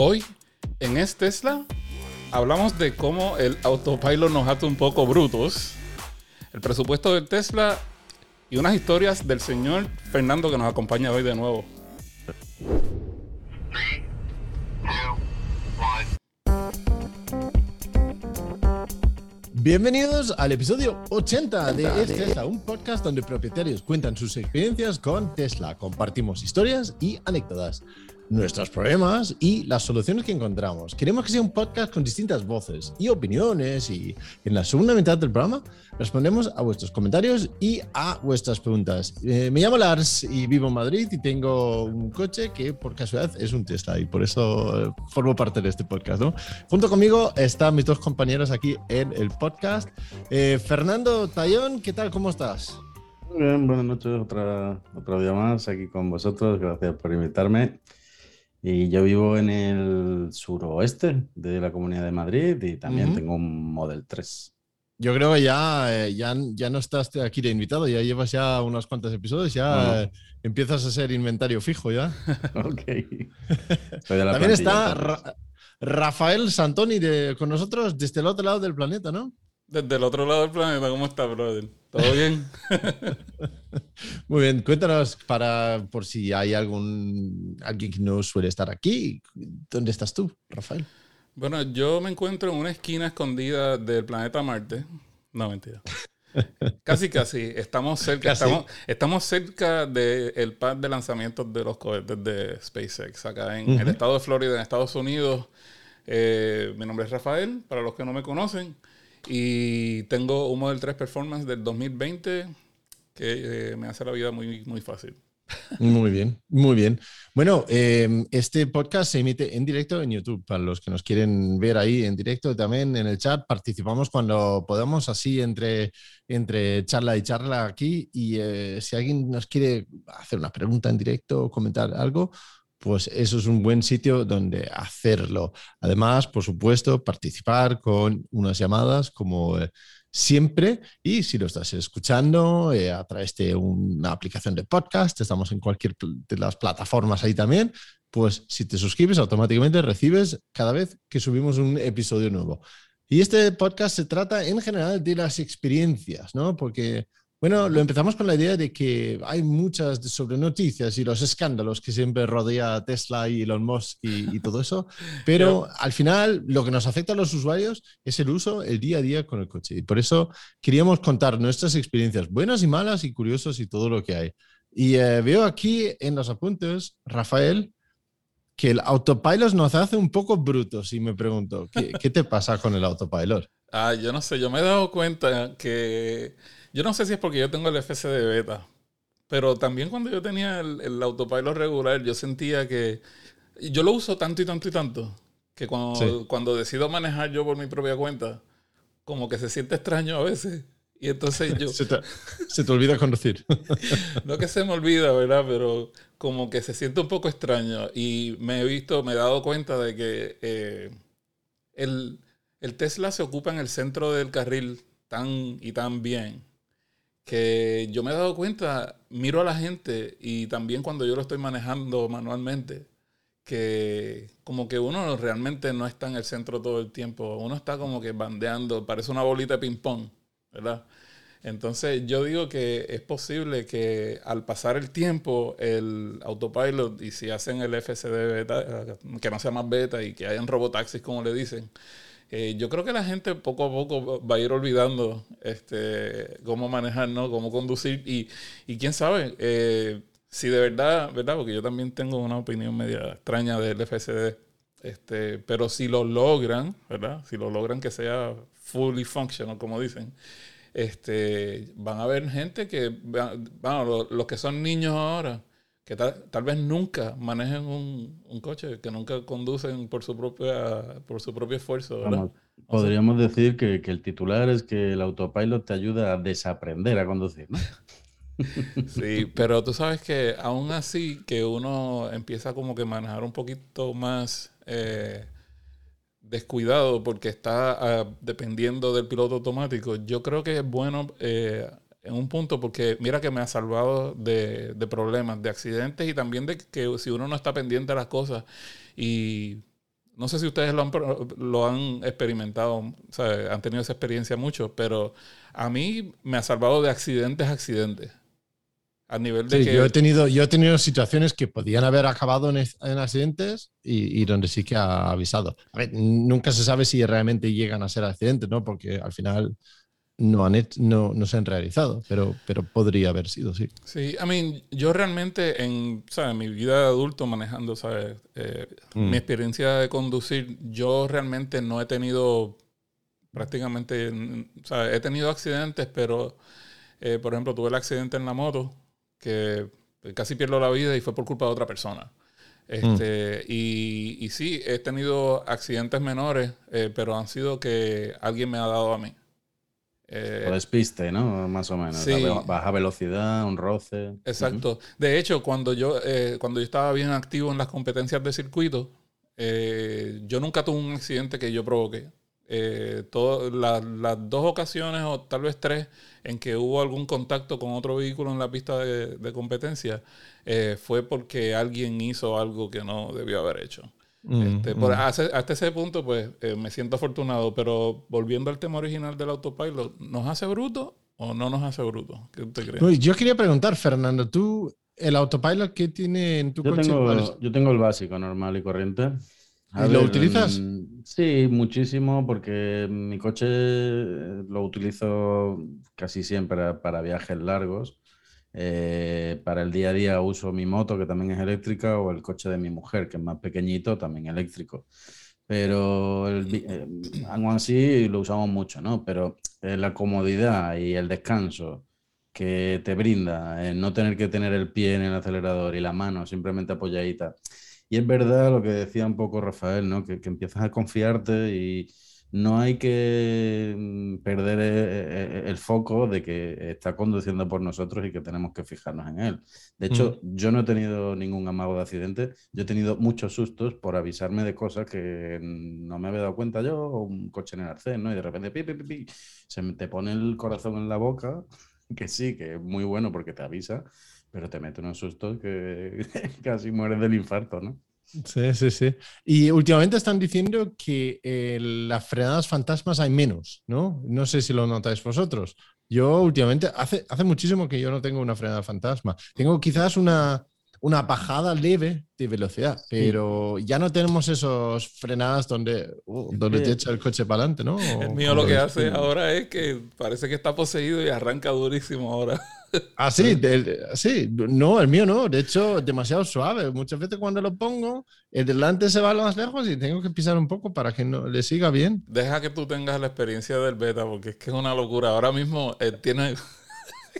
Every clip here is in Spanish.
Hoy, en Es Tesla, hablamos de cómo el autopilot nos hace un poco brutos, el presupuesto del Tesla y unas historias del señor Fernando que nos acompaña hoy de nuevo. Bienvenidos al episodio 80 de Es Tesla, un podcast donde propietarios cuentan sus experiencias con Tesla. Compartimos historias y anécdotas nuestros problemas y las soluciones que encontramos. Queremos que sea un podcast con distintas voces y opiniones y en la segunda mitad del programa respondemos a vuestros comentarios y a vuestras preguntas. Eh, me llamo Lars y vivo en Madrid y tengo un coche que por casualidad es un Tesla y por eso eh, formo parte de este podcast. Junto conmigo están mis dos compañeros aquí en el podcast. Eh, Fernando Tallón, ¿qué tal? ¿Cómo estás? Muy bien, buenas noches, otra, otro día más aquí con vosotros. Gracias por invitarme. Y yo vivo en el suroeste de la Comunidad de Madrid y también tengo un Model 3. Yo creo que ya, eh, ya, ya no estás aquí de invitado, ya llevas ya unos cuantos episodios, ya empiezas a ser inventario fijo ya. ok. También está Rafael Santoni de, con nosotros desde el otro lado del planeta, ¿no? Desde el otro lado del planeta, ¿cómo está, brother? ¿Todo bien? Muy bien, cuéntanos para por si hay algún alguien que no suele estar aquí. ¿Dónde estás tú, Rafael? Bueno, yo me encuentro en una esquina escondida del planeta Marte. No, mentira. casi, casi. Estamos cerca, Estamos, estamos, cerca del pad de lanzamientos de los cohetes de SpaceX acá en el estado de Florida, en Estados Unidos. Eh, mi nombre es Rafael, para los que no me conocen. Y tengo un Model 3 Performance del 2020 que eh, me hace la vida muy, muy fácil. Muy bien, muy bien. Bueno, em, este podcast se emite en directo en YouTube. Para los que nos quieren ver ahí en directo, también en el chat participamos cuando podamos, así entre, entre charla y charla aquí. Y eh, si alguien nos quiere hacer una pregunta en directo o comentar algo, pues eso es un buen sitio donde hacerlo. Además, por supuesto, participar con unas llamadas como eh, siempre. Y si lo estás escuchando eh, a través de una aplicación de podcast, estamos en cualquier de las plataformas ahí también, pues si te suscribes automáticamente recibes cada vez que subimos un episodio nuevo. Y este podcast se trata en general de las experiencias, ¿no? Porque bueno, lo empezamos con la idea de que hay muchas sobre noticias y los escándalos que siempre rodea Tesla y Elon Musk y, todo eso, pero al final lo que nos afecta a los usuarios es el uso, el día a día con el coche. Y por eso queríamos contar nuestras experiencias buenas y malas y curiosas y todo lo que hay. Y eh, veo aquí en los apuntes, Rafael, que el autopilot nos hace un poco brutos y me pregunto, ¿qué, qué te pasa con el autopilot? Ah, yo no sé, yo me he dado cuenta que yo no sé si es porque yo tengo el FC de beta, pero también cuando yo tenía el, autopilot regular, yo sentía que yo lo uso tanto y tanto y tanto que cuando, cuando decido manejar yo por mi propia cuenta, como que se siente extraño a veces. Y entonces yo... se, te, olvida conducir. no que se me olvida, ¿verdad? Pero como que se siente un poco extraño. Y me he visto, me he dado cuenta de que eh, el, el Tesla se ocupa en el centro del carril tan y tan bien que yo me he dado cuenta, miro a la gente y también cuando yo lo estoy manejando manualmente, que como que uno realmente no está en el centro todo el tiempo, uno está como que bandeando, parece una bolita de ping-pong, ¿verdad? Entonces yo digo que es posible que al pasar el tiempo el autopilot y si hacen el FCD beta, que no sea más beta y que hayan robotaxis como le dicen, eh, yo creo que la gente poco a poco va a ir olvidando este, cómo manejar, ¿no? Cómo conducir y, y quién sabe eh, si de verdad, ¿verdad? Porque yo también tengo una opinión media extraña del FSD. Este, pero si lo logran, ¿verdad? Si lo logran que sea fully functional, como dicen, este, van a haber gente que, bueno, los que son niños ahora, que tal, vez nunca manejen un, coche, que nunca conducen por su propia por su propio esfuerzo. podríamos decir que, el titular es que el autopilot te ayuda a desaprender a conducir, ¿no? sí, pero tú sabes que aún así que uno empieza como que a manejar un poquito más eh, descuidado porque está ah, dependiendo del piloto automático, yo creo que es bueno eh, en un punto porque mira que me ha salvado de, problemas, de accidentes y también de que si uno no está pendiente de las cosas y no sé si ustedes lo han, lo han experimentado, han tenido esa experiencia mucho, pero a mí me ha salvado de accidentes, accidentes. A nivel de que... Yo he, tenido, yo he tenido situaciones que podían haber acabado en, accidentes y, donde sí que ha avisado. A ver, nunca se sabe si realmente llegan a ser accidentes, ¿no? Porque al final no, han no, no, se han realizado, pero, pero podría haber sido, sí. Sí, I mean, yo realmente en mi vida de adulto manejando, ¿sabes? Eh, mm. Mi experiencia de conducir, yo realmente no he tenido prácticamente, ¿sabes? He tenido accidentes, pero, eh, por ejemplo, tuve el accidente en la moto, que casi pierdo la vida y fue por culpa de otra persona. Este, mm. y, y, sí, he tenido accidentes menores, eh, pero han sido que alguien me ha dado a mí. Eh, despiste, ¿no? Más o menos. Baja velocidad, un roce. Exacto. De hecho, cuando yo, eh, cuando yo estaba bien activo en las competencias de circuito, eh, yo nunca tuve un accidente que yo provoqué. Eh, las dos ocasiones o tal vez tres en que hubo algún contacto con otro vehículo en la pista de, competencia fue porque alguien hizo algo que no debió haber hecho. Mm, este, mm. hasta, ese punto, pues eh, me siento afortunado, pero volviendo al tema original del autopilot, ¿nos hace bruto o no nos hace bruto? ¿Qué usted cree? yo quería preguntar, Fernando, ¿tú el autopilot que tiene en tu yo coche? Tengo, yo tengo el básico, normal y corriente. ¿Y lo utilizas? Mm, sí, muchísimo, porque mi coche lo utilizo casi siempre para viajes largos. Eh, para el día a día uso mi moto, que también es eléctrica, o el coche de mi mujer, que es más pequeñito, también eléctrico. Pero el, eh, algo así lo usamos mucho, ¿no? Pero eh, la comodidad y el descanso que te brinda, no tener que tener el pie en el acelerador y la mano simplemente apoyadita. Y es verdad lo que decía un poco Rafael, ¿no? Que, que empiezas a confiarte y, no hay que mm, perder eh, eh, el foco de que está conduciendo por nosotros y que tenemos que fijarnos en él. De hecho, mm. yo no he tenido ningún amago de accidente, yo he tenido muchos sustos por avisarme de cosas que no me había dado cuenta yo, o un coche en el arcén, ¿no? Y de repente, pi, pi, pi, se te pone el corazón en la boca, que sí, que es muy bueno porque te avisa, pero te mete unos sustos que casi mueres del infarto, ¿no? Sí, sí, sí. Y últimamente están diciendo que eh, las frenadas fantasmas hay menos, ¿no? No sé si lo notáis vosotros. Yo últimamente, hace, hace muchísimo que yo no tengo una frenada fantasma. Tengo quizás una, una bajada leve de velocidad, pero ya no tenemos esos frenadas donde, uh, donde te echa el coche para adelante, ¿no? El mío lo que hace ahora es que parece que está poseído y arranca durísimo ahora. Ah, sí, sí, no, el mío no, de hecho, demasiado suave. Muchas veces cuando lo pongo, el delante se va más lejos y tengo que pisar un poco para que no le siga bien. Deja que tú tengas la experiencia del beta, porque es que es una locura. Ahora mismo eh, tiene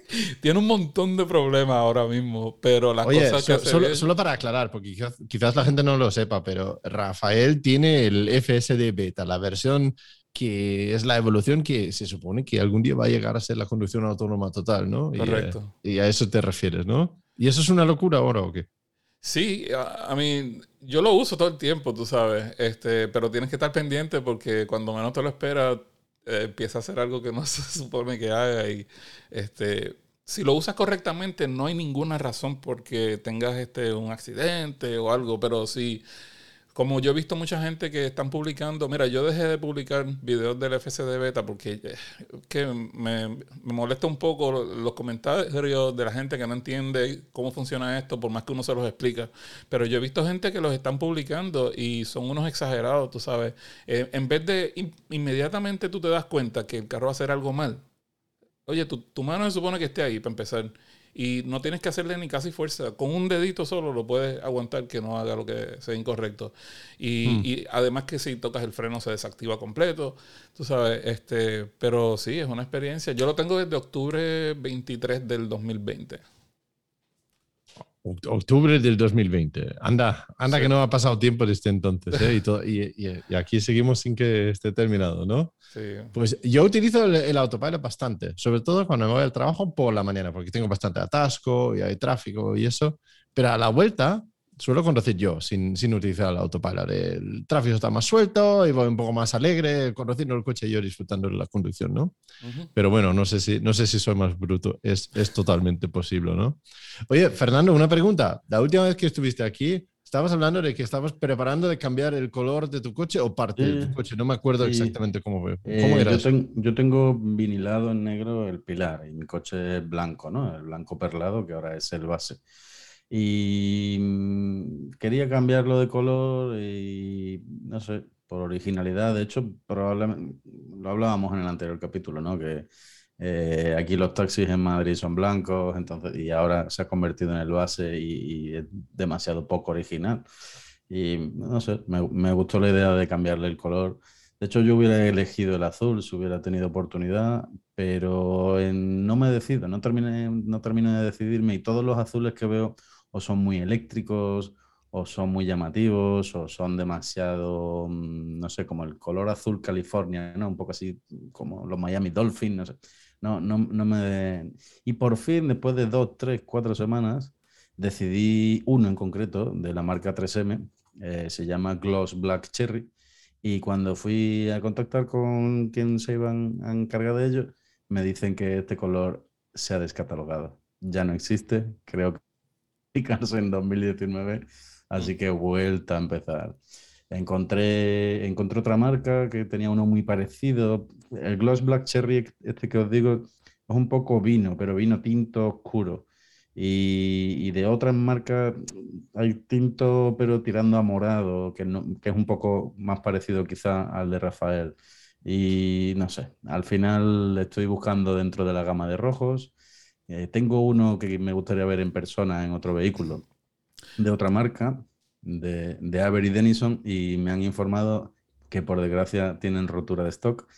tiene un montón de problemas ahora mismo, pero las cosas que solo, solo, para aclarar, porque quizás, la gente no lo sepa, pero Rafael tiene el FSD beta, la versión que es la evolución que se supone que algún día va a llegar a ser la conducción autónoma total, ¿no? Correcto. Y, a eso te refieres, ¿no? ¿Y eso es una locura ahora o qué? Sí, a, mí, yo lo uso todo el tiempo, tú sabes, este, pero tienes que estar pendiente porque cuando menos te lo esperas, eh, empieza a hacer algo que no se supone que haga y este si lo usas correctamente no hay ninguna razón por que tengas este un accidente o algo, pero si como yo he visto mucha gente que están publicando, mira, yo dejé de publicar videos del FCD beta porque eh, que me, molesta un poco los comentarios de la gente que no entiende cómo funciona esto, por más que uno se los explica. Pero yo he visto gente que los están publicando y son unos exagerados, tú sabes. Eh, en vez de inmediatamente tú te das cuenta que el carro va a hacer algo mal. Oye, tu, tu mano se supone que esté ahí para empezar y no tienes que hacerle ni casi fuerza. Con un dedito solo lo puedes aguantar que no haga lo que sea incorrecto. Y, hmm. y, además que si tocas el freno se desactiva completo, tú sabes, este, pero sí, es una experiencia. Yo lo tengo desde octubre 23 del 2020. Octubre del 2020. Anda, anda que no ha pasado tiempo desde entonces, ¿eh? y, aquí seguimos sin que esté terminado, ¿no? Sí. Pues yo utilizo el, autopilot bastante, sobre todo cuando me voy al trabajo por la mañana, porque tengo bastante atasco y hay tráfico y eso. Pero a la vuelta suelo conducir yo sin, sin, utilizar el autopilot. El tráfico está más suelto y voy un poco más alegre conduciendo el coche y yo disfrutando de la conducción, ¿no? Pero bueno, no sé, si, no sé si soy más bruto. Es, es totalmente posible, ¿no? Oye, Fernando, una pregunta. La última vez que estuviste aquí, estabas hablando de que estabas preparando de cambiar el color de tu coche o parte de tu coche. No me acuerdo exactamente cómo, cómo eh, era. Yo, yo, tengo vinilado en negro el pilar y mi coche es blanco, ¿no? El blanco perlado, que ahora es el base. Y mm, quería cambiarlo de color y no sé, por originalidad. De hecho, probablemente lo hablábamos en el anterior capítulo, ¿no? Que eh, aquí los taxis en Madrid son blancos, entonces, y ahora se ha convertido en el base y, es demasiado poco original. Y no sé, me, gustó la idea de cambiarle el color. De hecho, yo hubiera elegido el azul si hubiera tenido oportunidad, pero no me decido, no terminé, no termino de decidirme y todos los azules que veo son muy eléctricos o son muy llamativos o son demasiado, mm, no sé, como el color azul California, ¿no? Un poco así como los Miami Dolphins, no sé. No, no me... Y por fin, después de dos, tres, cuatro semanas, decidí uno en concreto de la marca 3M, eh, se llama Gloss Black Cherry, y cuando fui a contactar con quien se iban a encargar de ello, me dicen que este color se ha descatalogado. Ya no existe, creo en 2019, así que vuelta a empezar. Encontré, encontré otra marca que tenía uno muy parecido. El Gloss Black Cherry, este que os digo, es un poco vino, pero vino tinto oscuro. Y, de otras marcas hay tinto, pero tirando a morado, que, que es un poco más parecido quizá al de Rafael. Y no sé, al final estoy buscando dentro de la gama de rojos. Eh, tengo uno que me gustaría ver en persona en otro vehículo de otra marca, de, de Avery Denison y me han informado que por desgracia tienen rotura de stock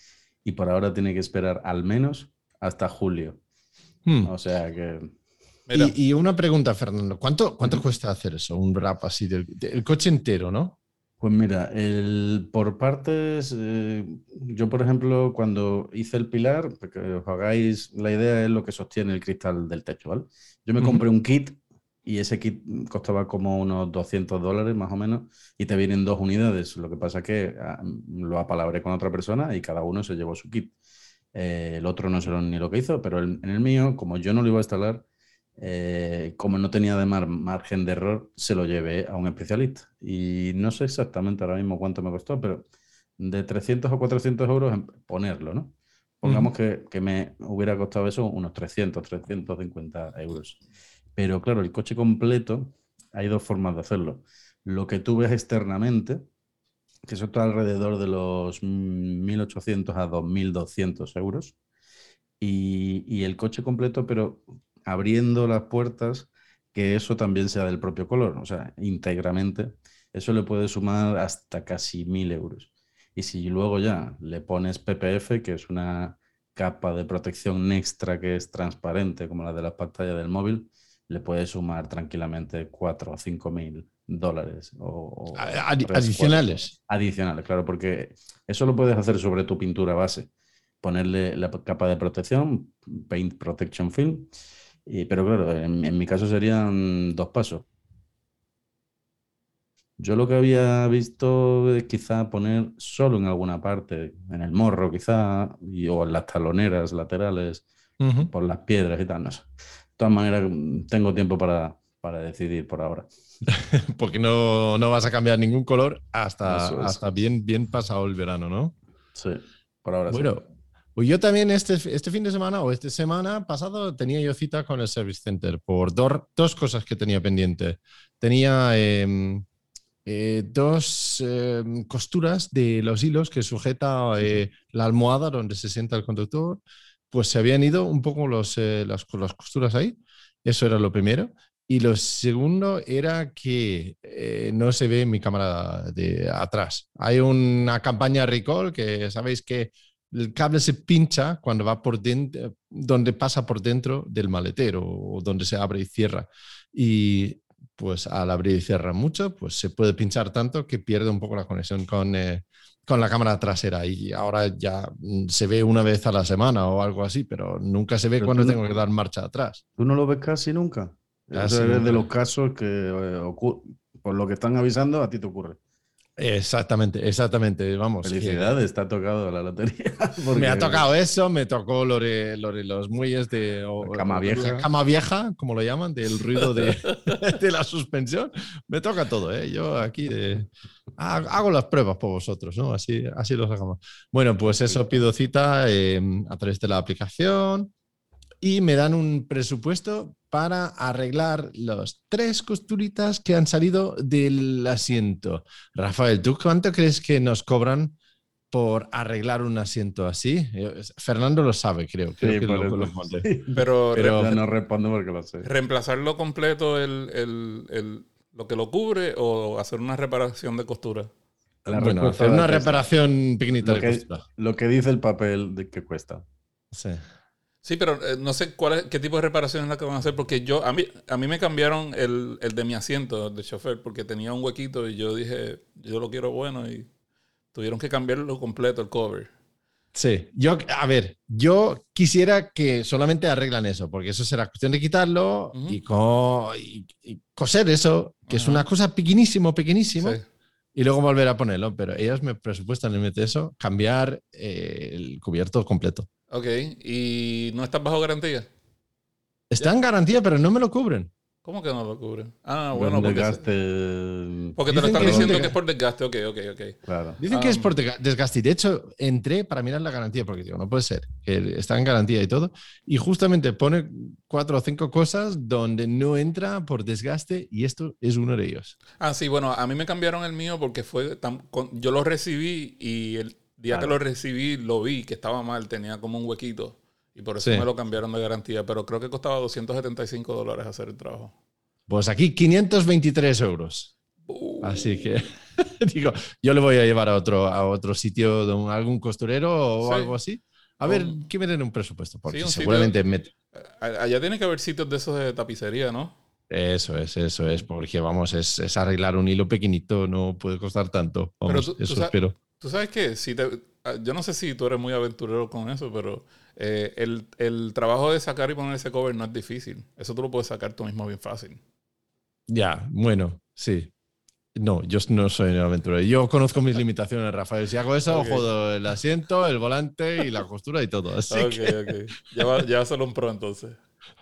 y por ahora tiene que esperar al menos hasta julio. Hmm. O sea que... Y, una pregunta, Fernando, ¿cuánto, cuánto cuesta hacer eso? Un wrap así del, coche entero, ¿no? Pues mira, el, por partes, eh, yo por ejemplo, cuando hice el pilar, para que os hagáis la idea, es lo que sostiene el cristal del techo, ¿vale? Yo me compré un kit y ese kit costaba como unos 200 dólares más o menos y te vienen dos unidades. Lo que pasa es que ah, lo apalabré con otra persona y cada uno se llevó su kit. Eh, el otro no sé ni lo que hizo, pero en el mío, como yo no lo iba a instalar, eh, como no tenía de margen de error, se lo llevé a un especialista. Y no sé exactamente ahora mismo cuánto me costó, pero de 300 o 400 euros en ponerlo, ¿no? Pongamos que, que, me hubiera costado eso unos 300, 350 euros. Pero claro, el coche completo, hay dos formas de hacerlo. Lo que tú ves externamente, que eso está alrededor de los 1.800 a 2.200 euros. Y, y, el coche completo, pero abriendo las puertas, que eso también sea del propio color, o sea, íntegramente. Eso le puede sumar hasta casi 1.000 euros. Y si luego ya le pones PPF, que es una capa de protección extra que es transparente, como la de la pantalla del móvil, le puede sumar tranquilamente 4 o 5 mil dólares. O, adicionales. adicionales, claro, porque eso lo puedes hacer sobre tu pintura base. Ponerle la capa de protección, Paint Protection Film. Y, pero claro, en, mi caso serían dos pasos. Yo lo que había visto es quizá poner solo en alguna parte, en el morro quizá, y, o en las taloneras laterales, por las piedras y tal, no sé todas maneras, tengo tiempo para, para decidir por ahora. Porque no, no, vas a cambiar ningún color hasta, hasta bien, bien pasado el verano, ¿no? Sí, por ahora bueno, Pues yo también este, este fin de semana o esta semana pasado tenía yo cita con el Service Center por dos cosas que tenía pendiente. Tenía em, eh, dos em, costuras de los hilos que sujeta eh, la almohada donde se sienta el conductor pues se habían ido un poco los, eh, las, costuras ahí. Eso era lo primero. Y lo segundo era que no se ve mi cámara de atrás. Hay una campaña recall que sabéis que el cable se pincha cuando va por dentro, donde pasa por dentro del maletero o donde se abre y cierra. Y pues al abrir y cerrar mucho, pues se puede pinchar tanto que pierde un poco la conexión con, eh, con la cámara trasera y ahora ya mm, se ve una vez a la semana o algo así, pero nunca se ve cuando tengo que dar marcha atrás. ¿Tú no lo ves casi nunca? es de los casos que, eh, por lo que están avisando, a ti te ocurre. Exactamente, exactamente. Vamos. Felicidades, te ha tocado la lotería. Me ha tocado eso, me tocó lo de, los muelles de cama vieja. Cama vieja, como lo llaman, del ruido de, de la suspensión. Me toca todo, ¿eh? Yo aquí de, hago las pruebas por vosotros, ¿no? Así, así lo sacamos. Bueno, pues eso pido cita em, a través de la aplicación y me dan un presupuesto para arreglar los tres costuritas que han salido del asiento. Rafael, ¿tú cuánto crees que nos cobran por arreglar un asiento así? Fernando lo sabe, creo. creo que Pero, no respondo porque lo sé. ¿Reemplazarlo completo el, lo que lo cubre o hacer una reparación de costura? bueno, hacer una reparación pequeñita de costura. Lo que dice el papel de que cuesta. Sí. Sí, pero eh, no sé cuál es, qué tipo de reparación es la que van a hacer, porque yo, a mí, a mí me cambiaron el, de mi asiento de chofer, porque tenía un huequito y yo dije, yo lo quiero bueno y tuvieron que cambiarlo completo, el cover. Sí, yo, a ver, yo quisiera que solamente arreglan eso, porque eso será cuestión de quitarlo y, coser eso, que es una cosa pequeñísimo, pequeñísimo, y luego volver a ponerlo, pero ellos me presupuestan en eso, cambiar eh, el cubierto completo. Ok, ¿y no estás bajo garantía? Está en garantía, pero no me lo cubren. ¿Cómo que no lo cubren? Ah, bueno, porque, porque te lo están diciendo que es por desgaste. Ok, ok, ok. Claro. Dicen que es ah. por desgaste. Y de hecho, entré para mirar la garantía, porque digo, no puede ser, que está en garantía y todo. Y justamente pone cuatro o cinco cosas donde no entra por desgaste, y esto es uno de ellos. Ah, sí, bueno, a mí me cambiaron el mío porque fue tan, yo lo recibí y el, día que lo recibí lo vi que estaba mal, tenía como un huequito. Y por eso me lo cambiaron de garantía. Pero creo que costaba 275 dólares hacer el trabajo. Pues aquí 523 euros. Uh. Así que digo, yo le voy a llevar a otro, a otro sitio de algún costurero o algo así. A ver, ¿qué me den un presupuesto? Porque seguramente Allá tiene que haber sitios de esos de tapicería, ¿no? Eso es, eso es, porque vamos, es, arreglar un hilo pequeñito, no puede costar tanto. Vamos, eso espero. Tú sabes que si ah, yo no sé si tú eres muy aventurero con eso, pero eh, el, trabajo de sacar y poner ese cover no es difícil. Eso tú lo puedes sacar tú mismo bien fácil. Ya, bueno, sí. No, yo no soy un aventurero. Yo conozco mis limitaciones, Rafael. Si hago eso, jodo el asiento, el volante y la costura y todo. Así ok, ok. Lleva, lleva solo un pro entonces.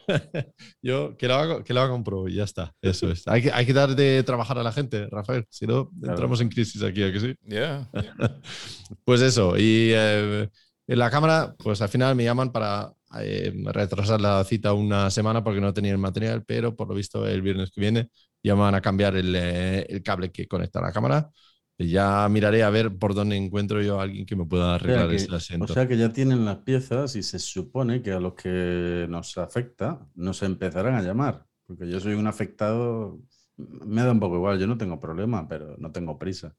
Yo que lo, hago, que lo haga un pro y ya está. Eso es. Hay que, hay que dar de trabajar a la gente, Rafael. Si no, entramos en crisis aquí, ¿a que sí? pues eso. Y eh, en la cámara, pues al final me llaman para eh, retrasar la cita una semana porque no tenía el material, pero por lo visto el viernes que viene llaman a cambiar el, eh, el cable que conecta a la cámara ya miraré a ver por dónde encuentro yo a alguien que me pueda arreglar ese asiento. O sea que ya tienen las piezas y se supone que a los que nos afecta nos empezarán a llamar. Porque yo soy un afectado, me da un poco igual, yo no tengo problema, pero no tengo prisa.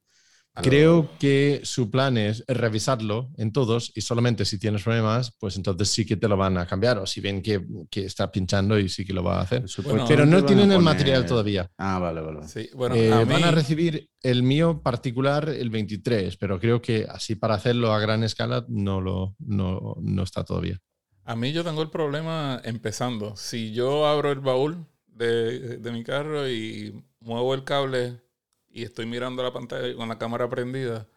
Creo que su plan es revisarlo en todos y solamente si tienes problemas, pues entonces sí que te lo van a cambiar o si ven que, que está pinchando y sí que lo va a hacer. Pero no tienen el material todavía. Ah, vale, vale. Eh, van a recibir el mío particular el 23, pero creo que así para hacerlo a gran escala no, lo, no, no está todavía. A mí yo tengo el problema empezando. Si yo abro el baúl de, de mi carro y muevo el cable y estoy mirando la pantalla con la cámara prendida,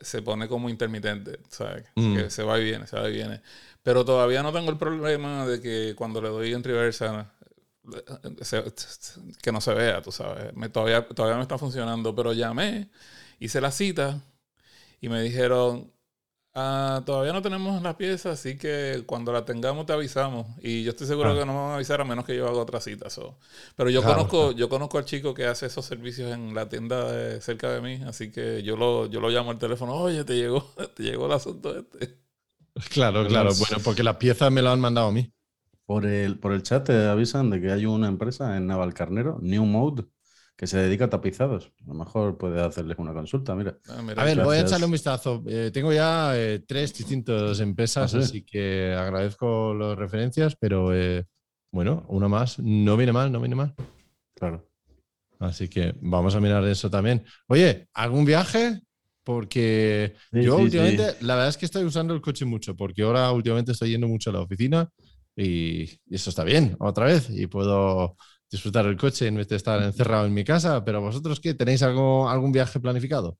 se pone como intermitente, ¿sabes? Mm. Que se va y viene, se va y viene. Pero todavía no tengo el problema de que cuando le doy en reversa, que no se vea, tú sabes. Me, todavía, todavía no está funcionando, pero llamé, hice la cita y me dijeron, Ah, todavía no tenemos la pieza, así que cuando la tengamos te avisamos. Y yo estoy seguro ah. que no me van a avisar a menos que yo haga otra cita. Pero yo conozco, yo conozco al chico que hace esos servicios en la tienda cerca de mí, así que yo lo, yo lo llamo al teléfono, oye, te llegó, te llegó el asunto este. Claro, claro, bueno, porque la pieza me la han mandado a mí. Por el, por el chat te avisan de que hay una empresa en Navalcarnero, New Mode, que se dedica a tapizados. A lo mejor puede hacerles una consulta, mira. Ah, a ver, voy a echarle un vistazo. Eh, tengo ya eh, tres distintas empresas, ¿Ah, así que agradezco las referencias, pero eh, bueno, una más. No viene mal, no viene mal. Claro. Así que vamos a mirar eso también. Oye, ¿algún viaje? Porque yo últimamente, la verdad es que estoy usando el coche mucho, porque ahora últimamente estoy yendo mucho a la oficina y eso está bien, otra vez, y puedo disfrutar el coche en vez de estar encerrado en mi casa. Pero vosotros, ¿qué? ¿Tenéis algo, algún viaje planificado?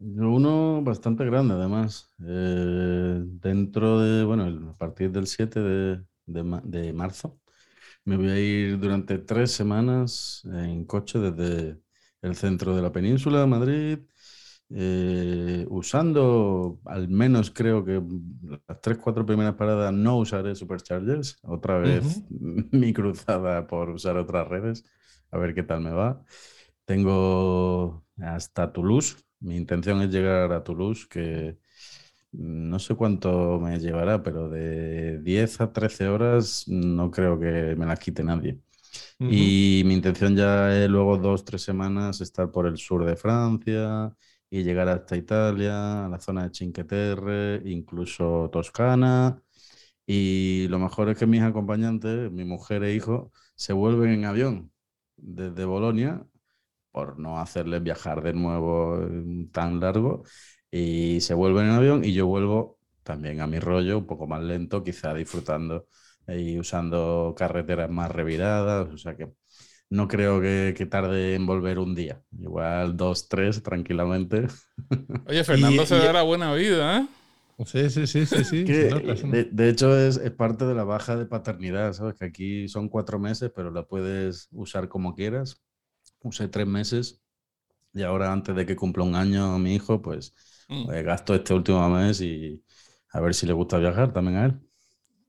Uno bastante grande, además. Eh, dentro de, bueno, a partir del 7 de, de, marzo, me voy a ir durante tres semanas en coche desde el centro de la península de Madrid, eh, usando al menos creo que las tres, cuatro primeras paradas no usaré Superchargers. Otra vez mi cruzada por usar otras redes, a ver qué tal me va. Tengo hasta Toulouse mi intención es llegar a Toulouse, que no sé cuánto me llevará, pero de 10 a 13 horas no creo que me las quite nadie. Y mi intención ya es luego dos, tres semanas estar por el sur de Francia y llegar hasta Italia, a la zona de Cinque Terre, incluso Toscana. Y lo mejor es que mis acompañantes, mi mujer e hijo, se vuelven en avión desde Bolonia por no hacerles viajar de nuevo tan largo y se vuelven en avión y yo vuelvo también a mi rollo, un poco más lento, quizá disfrutando y usando carreteras más reviradas, o sea que no creo que, tarde en volver un día, igual dos, tres, tranquilamente. Oye, Fernando se da la buena vida, ¿eh? Sí, sí, sí, sí, sí. de, hecho, es, es, parte de la baja de paternidad, ¿sabes? Que aquí son cuatro meses, pero la puedes usar como quieras usé tres meses y ahora antes de que cumpla un año mi hijo, pues, mm. pues, gasto este último mes y a ver si le gusta viajar también a él.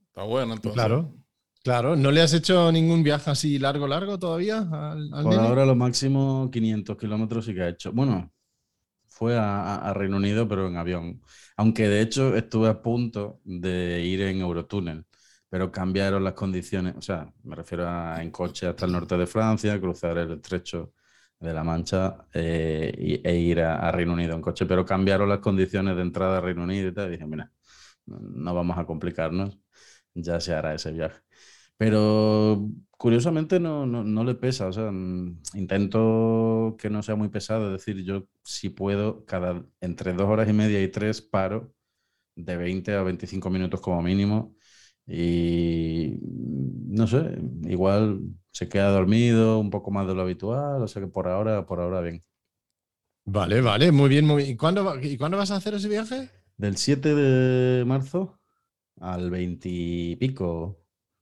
Está bueno, entonces. Claro. Claro, ¿no le has hecho ningún viaje así largo, largo todavía? Al, Por ahora lo máximo 500 kilómetros sí que ha hecho. Bueno, fue a, a, Reino Unido, pero en avión. Aunque de hecho estuve a punto de ir en Eurotúnel pero cambiaron las condiciones, o sea, me refiero a en coche hasta el norte de Francia, cruzar el estrecho de la Mancha eh, e ir a, Reino Unido en coche, pero cambiaron las condiciones de entrada a Reino Unido y tal, y dije, mira, no vamos a complicarnos, ya se hará ese viaje. Pero curiosamente no, no, no le pesa, o sea, mm, intento que no sea muy pesado, es decir, yo si puedo, cada, entre dos horas y media y tres paro de 20 a 25 minutos como mínimo y no sé, igual se queda dormido un poco más de lo habitual, o sea que por ahora, por ahora bien. Vale, vale, muy bien, muy bien. ¿Y cuándo, ¿y cuándo vas a hacer ese viaje? Del 7 de marzo al 20 y pico.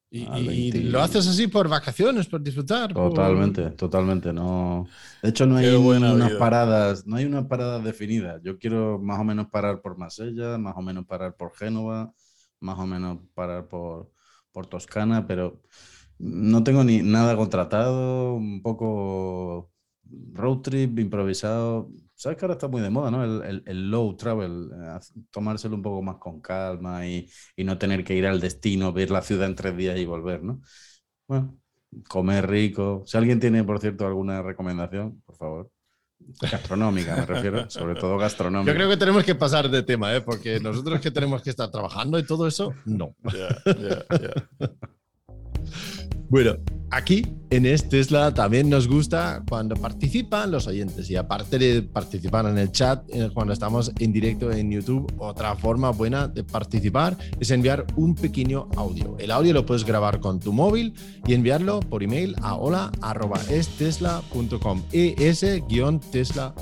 ¿Y, lo haces así por vacaciones, por disfrutar? Totalmente, totalmente. No... De hecho, no hay unas paradas, no hay una parada definida. Yo quiero más o menos parar por Marsella, más o menos parar por Génova, más o menos parar por, por Toscana, pero no tengo ni nada contratado, un poco road trip improvisado. Sabes que ahora está muy de moda, ¿no? El, el, low travel, eh, tomárselo un poco más con calma y, y, no tener que ir al destino, ver la ciudad en tres días y volver, ¿no? Bueno, comer rico. Si alguien tiene, por cierto, alguna recomendación, por favor. Gastronómica, me refiero, sobre todo gastronómica. Yo creo que tenemos que pasar de tema, ¿eh? porque nosotros que tenemos que estar trabajando y todo eso, no. Bueno, aquí en este Tesla también nos gusta cuando participan los oyentes y aparte de participar en el chat, eh, cuando estamos en directo en YouTube, otra forma buena de participar es enviar un pequeño audio. El audio lo puedes grabar con tu móvil y enviarlo por email a hola.estesla.com es-tesla.com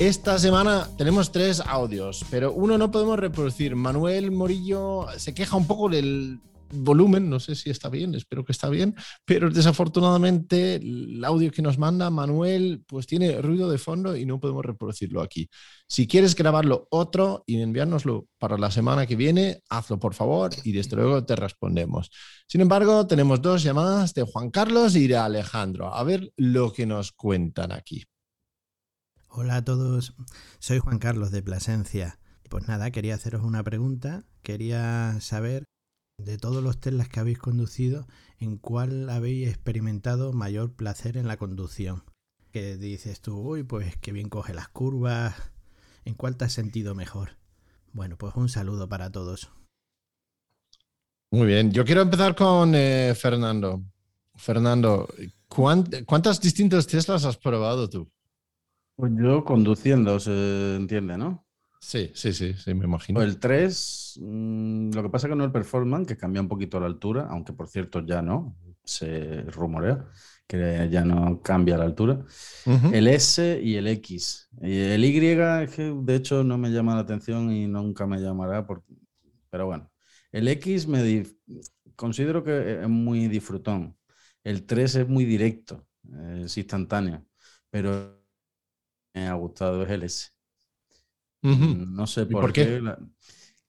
esta semana tenemos tres audios, pero uno no podemos reproducir. Manuel Morillo se queja un poco del volumen, no sé si está bien, espero que está bien, pero desafortunadamente el audio que nos manda Manuel pues tiene ruido de fondo y no podemos reproducirlo aquí. Si quieres grabarlo otro y enviárnoslo para la semana que viene, hazlo por favor y desde luego te respondemos. Sin embargo, tenemos dos llamadas de Juan Carlos y de Alejandro. A ver lo que nos cuentan aquí. Hola a todos, soy Juan Carlos de Plasencia. Pues nada, quería haceros una pregunta. Quería saber de todos los Teslas que habéis conducido, ¿en cuál habéis experimentado mayor placer en la conducción? Que dices tú, uy, pues qué bien coge las curvas, ¿en cuál te has sentido mejor? Bueno, pues un saludo para todos. Muy bien, yo quiero empezar con eh, Fernando. Fernando, ¿cuántas distintas Teslas has probado tú? Pues yo conduciendo, se entiende, ¿no? Sí, sí, sí, sí, me imagino. El 3, mm, lo que pasa que no el Performance, que cambia un poquito la altura, aunque por cierto ya no. se rumorea que ya no cambia la altura. El S y el X. el Y es que de hecho no me llama la atención y nunca me llamará, pero bueno. El X me considero que es muy disfrutón. El 3 es muy directo, es instantáneo, pero me ha gustado es el S. No sé por, qué.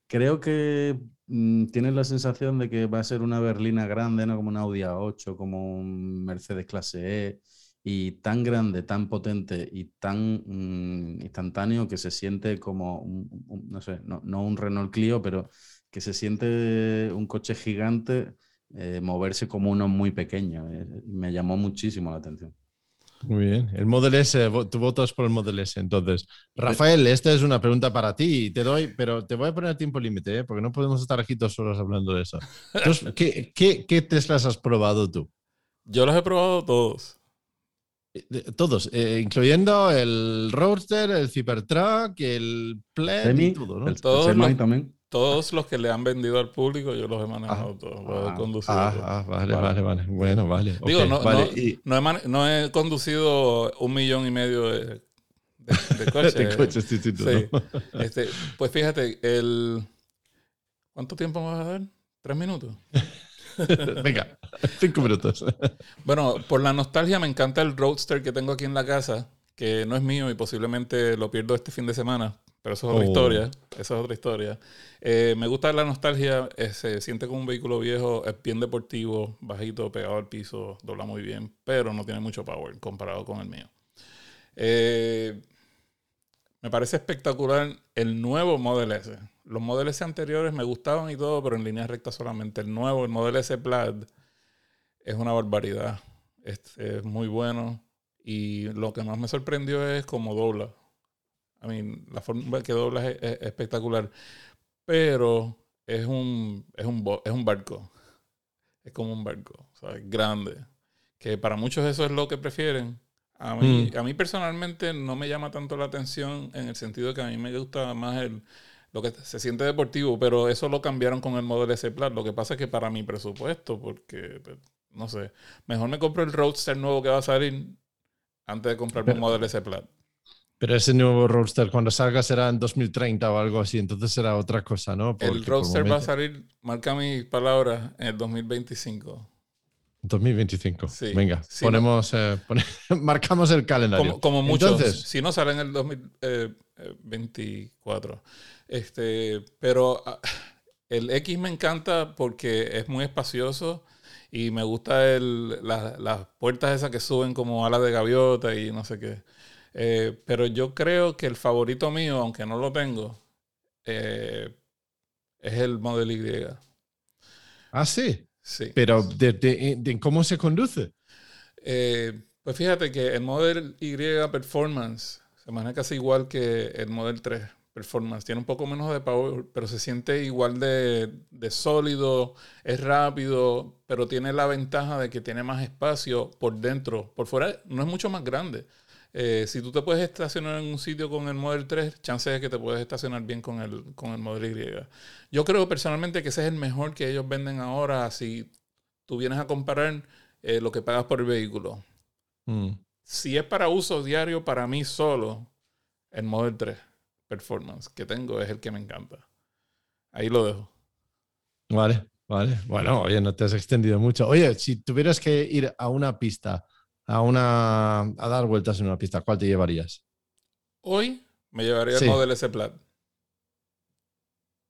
Creo que Mm, tienes la sensación de que va a ser una berlina grande, ¿no? Como un Audi A8, como un Mercedes clase E, y tan grande, tan potente y tan mm, instantáneo que se siente como, no sé, no, un Renault Clio, pero que se siente un coche gigante eh, moverse como uno muy pequeño. Eh, me llamó muchísimo la atención. Muy bien. El Model S, tú votas por el Model S. Entonces, Rafael, esta es una pregunta para ti. Te doy, pero te voy a poner tiempo límite, ¿eh? porque no podemos estar aquí dos horas hablando de eso. Entonces, ¿qué, qué, Teslas has probado tú? Yo los he probado todos. Eh, todos, eh, incluyendo el Roadster, el Cybertruck, el Plaid y todo, ¿no? El, todos también. Todos los que le han vendido al público, yo los he manejado todos, los he ah, conducido. Ah, ah, vale, vale, vale, Bueno, vale. Digo, no, no, he conducido un millón y medio de, de, coches. de coches sí, sí, este, pues fíjate, el... ¿cuánto tiempo me vas a dar? ¿Tres minutos? Venga, cinco minutos. bueno, por la nostalgia me encanta el Roadster que tengo aquí en la casa, que no es mío y posiblemente lo pierdo este fin de semana pero eso es otra oh. historia. Eso es otra historia. Eh, me gusta la nostalgia. Eh, se siente como un vehículo viejo. Es bien deportivo, bajito, pegado al piso, dobla muy bien, pero no tiene mucho power comparado con el mío. Eh, me parece espectacular el nuevo Model S. Los Model S anteriores me gustaban y todo, pero en línea recta solamente. El nuevo, el Model S Plaid, es una barbaridad. es muy bueno. Y lo que más me sorprendió es cómo dobla. I mean, la forma que dobla es, espectacular. Pero es un, es un, es un barco. Es como un barco. O sea, es grande. Que para muchos eso es lo que prefieren. A mí, mm. a mí personalmente no me llama tanto la atención en el sentido de que a mí me gusta más el, lo que se siente deportivo, pero eso lo cambiaron con el modelo S Plus. Lo que pasa es que para mi presupuesto, porque pues, no sé, mejor me compro el Roadster nuevo que va a salir antes de comprarme un modelo S Plus. Pero ese nuevo Roadster cuando salga será en 2030 o algo así, entonces será otra cosa, ¿no? el Roadster va a salir, marca mis palabras, en el 2025. 2025. Sí. Venga, ponemos, eh, marcamos el calendario. Como, muchos, si no sale en el 2024. Eh, este, pero ah, el X me encanta porque es muy espacioso y me gusta el, las puertas esas que suben como alas de gaviota y no sé qué. Eh, pero yo creo que el favorito mío, aunque no lo tengo, eh, es el Model Y. Ah, sí. Sí. Pero de, cómo se conduce. Eh, pues fíjate que el Model Y Performance se maneja casi igual que el Model 3 Performance. Tiene un poco menos de power, pero se siente igual de, de, sólido, es rápido, pero tiene la ventaja de que tiene más espacio por dentro. Por fuera no es mucho más grande. Eh, si tú te puedes estacionar en un sitio con el Model 3, chance es que te puedes estacionar bien con el, con el Model Y. Yo creo personalmente que ese es el mejor que ellos venden ahora si tú vienes a comparar eh, lo que pagas por el vehículo. Mm. Si es para uso diario, para mí solo, el Model 3 Performance que tengo es el que me encanta. Ahí lo dejo. Vale, vale. Bueno, oye, no te has extendido mucho. Oye, si tuvieras que ir a una pista a, una, a dar vueltas en una pista, ¿cuál te llevarías? Hoy me llevaría el Model S Plat.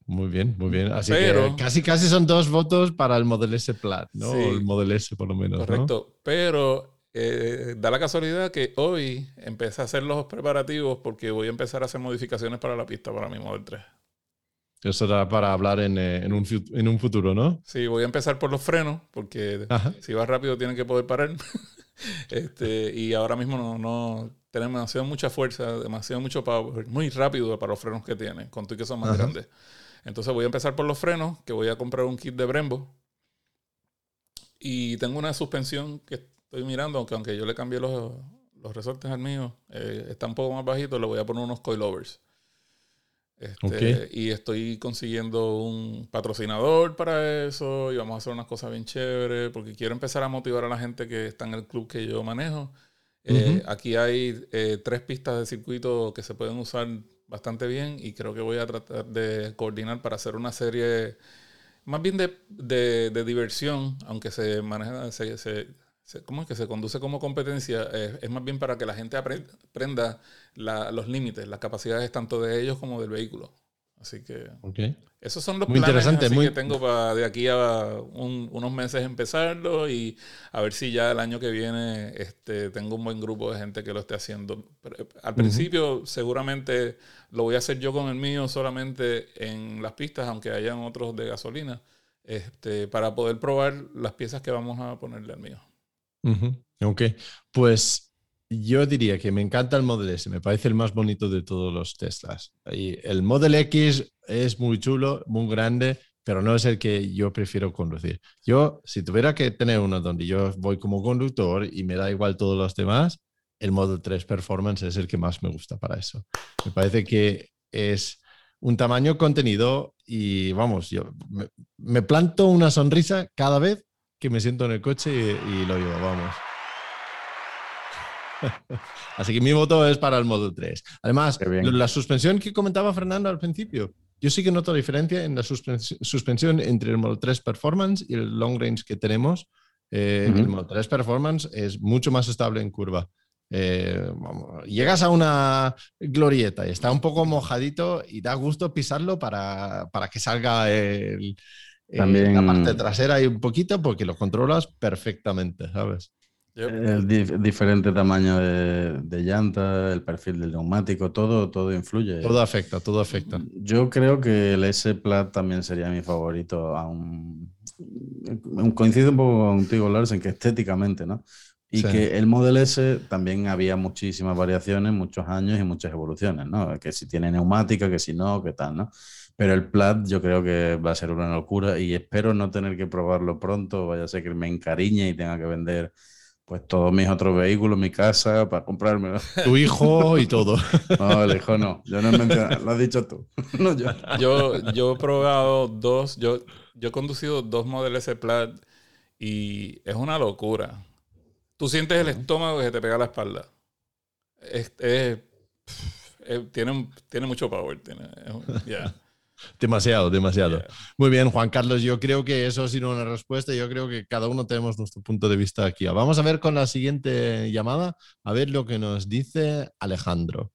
Muy bien, muy bien. Así que casi, casi son dos votos para el Model S Plat, ¿no? el Model S por lo menos. Correcto. Pero eh, da la casualidad que hoy empecé a hacer los preparativos porque voy a empezar a hacer modificaciones para la pista para mi Model 3. Eso será para hablar en, eh, en, un, en, un, futuro, ¿no? Sí, voy a empezar por los frenos, porque si va rápido tienen que poder parar. este, y ahora mismo no, no tenemos demasiado mucha fuerza, demasiado mucho power, muy rápido para los frenos que tiene, con tú que son más grandes. Entonces voy a empezar por los frenos, que voy a comprar un kit de Brembo. Y tengo una suspensión que estoy mirando, aunque, aunque yo le cambié los, los resortes al mío, eh, está un poco más bajito, le voy a poner unos coilovers Este, y estoy consiguiendo un patrocinador para eso y vamos a hacer unas cosas bien chéveres porque quiero empezar a motivar a la gente que está en el club que yo manejo. Eh, aquí hay eh, tres pistas de circuito que se pueden usar bastante bien y creo que voy a tratar de coordinar para hacer una serie más bien de, diversión, aunque se maneja, se, ¿cómo es que se conduce como competencia? es más bien para que la gente aprenda los límites, las capacidades tanto de ellos como del vehículo. Así que esos son los muy planes muy... que tengo para de aquí a unos meses empezarlo y a ver si ya el año que viene este, tengo un buen grupo de gente que lo esté haciendo. Eh, al principio seguramente lo voy a hacer yo con el mío solamente en las pistas, aunque hayan otros de gasolina, este, para poder probar las piezas que vamos a ponerle al mío. Ok, pues yo diría que me encanta el Model S, me parece el más bonito de todos los Teslas. Y el Model X es muy chulo, muy grande, pero no es el que yo prefiero conducir. Yo, si tuviera que tener uno donde yo voy como conductor y me da igual todos los demás, el Model 3 Performance es el que más me gusta para eso. Me parece que es un tamaño contenido y vamos, yo me planto una sonrisa cada vez que me siento en el coche y, lo llevo, vamos. Así que mi voto es para el modo 3. Además, la suspensión que comentaba Fernando al principio, yo sí que noto la diferencia en la suspensión entre el modo 3 Performance y el long range que tenemos. Eh, el modo 3 Performance es mucho más estable en curva. Eh, llegas a una glorieta y está un poco mojadito y da gusto pisarlo para, para que salga el, también... la parte trasera hay un poquito porque lo controlas perfectamente, ¿sabes? El diferente tamaño de, llanta, el perfil del neumático, todo, todo influye. Todo afecta, todo afecta. Yo creo que el S-Plat también sería mi favorito. Aún... Coincido un poco contigo, Lars, en que estéticamente, ¿no? Y que el Model S también había muchísimas variaciones, muchos años y muchas evoluciones, ¿no? Que si tiene neumática, que si no, que tal, ¿no? Pero el Plat yo creo que va a ser una locura y espero no tener que probarlo pronto, vaya a ser que me encariñe y tenga que vender pues todos mis otros vehículos, mi casa, para comprarme. Tu hijo y todo. No, el hijo no. Yo no he mencionado, lo has dicho tú. No, yo. yo. Yo he probado dos, yo, yo he conducido dos modelos de Plat y es una locura. Tú sientes el estómago que te pega la espalda. Es, tiene, tiene mucho power. Tiene, Demasiado, demasiado. Muy bien, Juan Carlos, yo creo que eso ha sido una respuesta. Yo creo que cada uno tenemos nuestro punto de vista aquí. Vamos a ver con la siguiente llamada, a ver lo que nos dice Alejandro.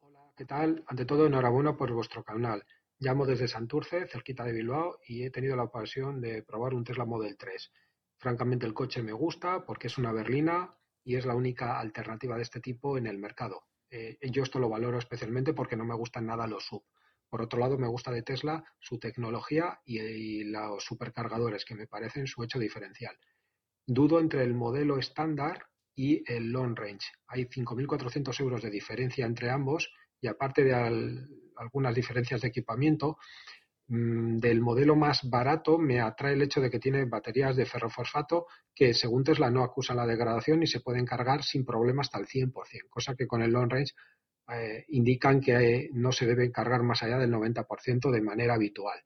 Hola, ¿qué tal? Ante todo, enhorabuena por vuestro canal. Llamo desde Santurce, cerquita de Bilbao, y he tenido la ocasión de probar un Tesla Model 3. Francamente, el coche me gusta porque es una berlina y es la única alternativa de este tipo en el mercado. Eh, yo esto lo valoro especialmente porque no me gustan nada los sub. Por otro lado, me gusta de Tesla su tecnología y, los supercargadores, que me parecen su hecho diferencial. Dudo entre el modelo estándar y el long range. Hay 5.400 euros de diferencia entre ambos y aparte de algunas diferencias de equipamiento, del modelo más barato me atrae el hecho de que tiene baterías de ferrofosfato que según Tesla no acusan la degradación y se pueden cargar sin problema hasta el 100%, cosa que con el long range eh, indican que eh, no se debe cargar más allá del 90% de manera habitual.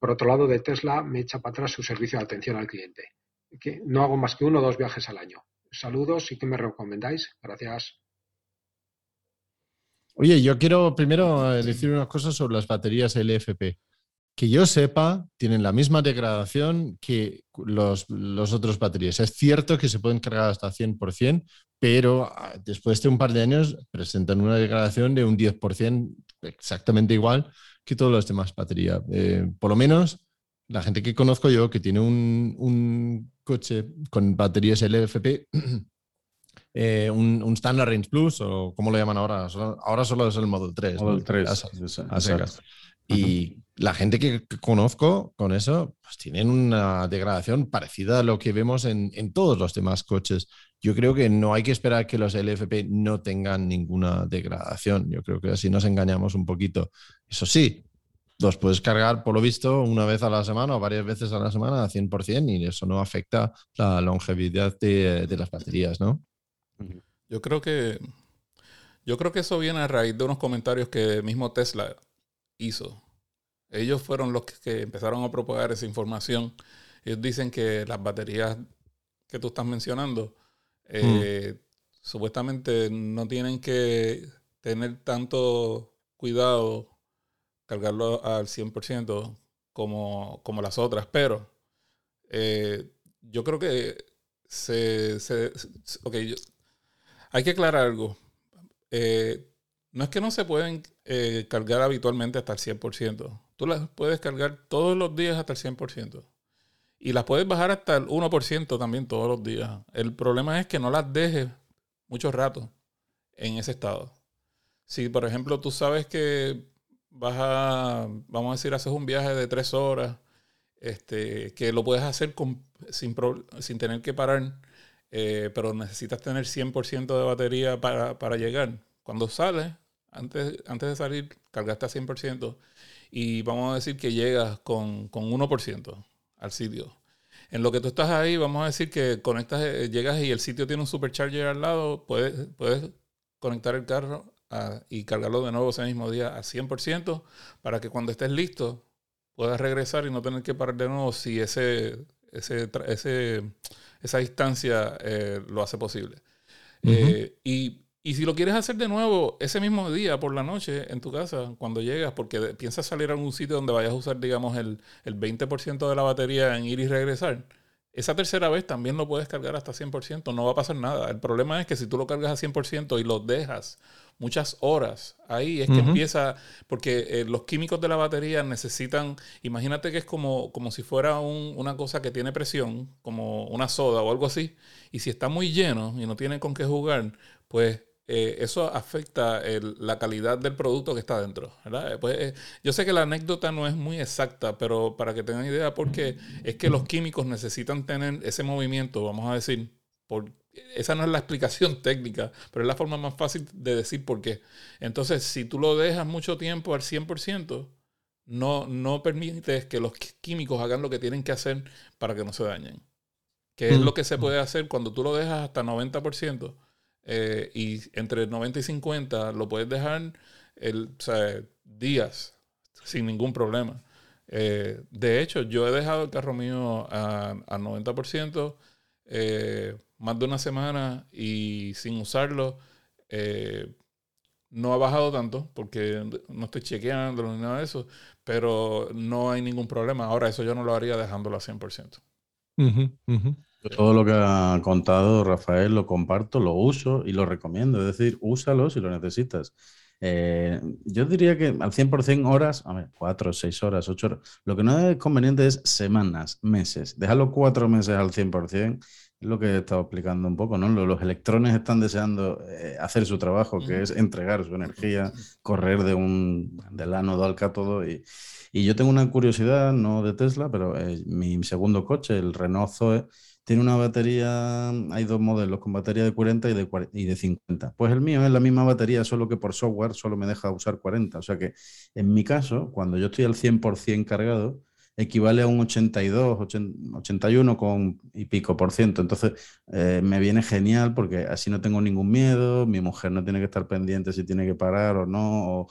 Por otro lado, de Tesla me echa para atrás su servicio de atención al cliente, que no hago más que uno o dos viajes al año. Saludos y que me recomendáis. Gracias. Oye, yo quiero primero eh, decir unas cosas sobre las baterías LFP que yo sepa, tienen la misma degradación que los, otros baterías. Es cierto que se pueden cargar hasta 100%, pero ah, después de un par de años presentan una degradación de un 10% exactamente igual que todas las demás baterías. Eh, por lo menos la gente que conozco yo que tiene un, coche con baterías LFP, eh, un, Standard Range Plus o como lo llaman ahora, ahora solo es el Model 3. Model 3. Y la gente que, conozco con eso, pues tienen una degradación parecida a lo que vemos en, todos los demás coches. Yo creo que no hay que esperar que los LFP no tengan ninguna degradación. Yo creo que así nos engañamos un poquito. Eso sí, los puedes cargar, por lo visto, una vez a la semana o varias veces a la semana a 100% y eso no afecta la longevidad de, de las baterías, ¿no? Yo creo que Yo creo que eso viene a raíz de unos comentarios que mismo Tesla hizo. Ellos fueron los que, empezaron a propagar esa información. Ellos dicen que las baterías que tú estás mencionando eh, mm. supuestamente no tienen que tener tanto cuidado cargarlo al 100% como, como las otras, pero eh, yo creo que se, se, hay que aclarar algo. Eh, no es que no se pueden eh, cargar habitualmente hasta el 100%. Tú las puedes cargar todos los días hasta el 100%. Y las puedes bajar hasta el 1% también todos los días. El problema es que no las dejes mucho rato en ese estado. Si, por ejemplo, tú sabes que vas a, vamos a decir, haces un viaje de tres horas, este, que lo puedes hacer sin, sin tener que parar, eh, pero necesitas tener 100% de batería para, para llegar. Cuando sales, antes, antes de salir, cargaste a 100% y vamos a decir que llegas con, con 1% al sitio. En lo que tú estás ahí, vamos a decir que conectas, eh, llegas y el sitio tiene un supercharger al lado, puedes, puedes conectar el carro y cargarlo de nuevo ese mismo día a 100% para que cuando estés listo puedas regresar y no tener que parar de nuevo si ese, ese, ese esa distancia eh, lo hace posible. Eh, y, y, si lo quieres hacer de nuevo ese mismo día por la noche en tu casa, cuando llegas, porque piensas salir a algún sitio donde vayas a usar, digamos, el, el 20% de la batería en ir y regresar, esa tercera vez también lo puedes cargar hasta 100%, no va a pasar nada. El problema es que si tú lo cargas a 100% y lo dejas muchas horas ahí, es que empieza, porque eh, los químicos de la batería necesitan, imagínate que es como, como si fuera una cosa que tiene presión, como una soda o algo así, y si está muy lleno y no tiene con qué jugar, pues eh, eso afecta la calidad del producto que está dentro. Eh, pues, eh, yo sé que la anécdota no es muy exacta, pero para que tengan idea, porque es que los químicos necesitan tener ese movimiento, vamos a decir, por, esa no es la explicación técnica, pero es la forma más fácil de decir por qué. Entonces, si tú lo dejas mucho tiempo al 100%, no, no permites que los químicos hagan lo que tienen que hacer para que no se dañen. Que es mm. lo que se puede hacer cuando tú lo dejas hasta 90%. Eh, y entre 90 y 50 lo puedes dejar el, días sin ningún problema. Eh, de hecho, yo he dejado el carro mío al 90% eh, más de una semana y sin usarlo. no ha bajado tanto porque no estoy chequeando ni nada de eso, pero no hay ningún problema. Ahora, eso yo no lo haría dejándolo al 100%. Todo lo que ha contado Rafael lo comparto, lo uso y lo recomiendo. Es decir, úsalo si lo necesitas. Eh, yo diría que al 100% horas, a ver, 4, 6 horas, 8 horas. Lo que no es conveniente es semanas, meses. Dejarlo cuatro meses al 100%, es lo que he estado explicando un poco, ¿no? Los electrones están deseando eh, hacer su trabajo, que es entregar su energía, correr de un, del ánodo al cátodo y, y yo tengo una curiosidad, no de Tesla, pero eh, mi segundo coche, el Renault Zoe, tiene una batería, hay dos modelos con batería de 40 y de, y de 50. Pues el mío es la misma batería, solo que por software solo me deja usar 40. O sea que en mi caso, cuando yo estoy al 100% cargado, equivale a un 82, 81 con y pico por ciento. Entonces eh, me viene genial porque así no tengo ningún miedo, mi mujer no tiene que estar pendiente si tiene que parar o no,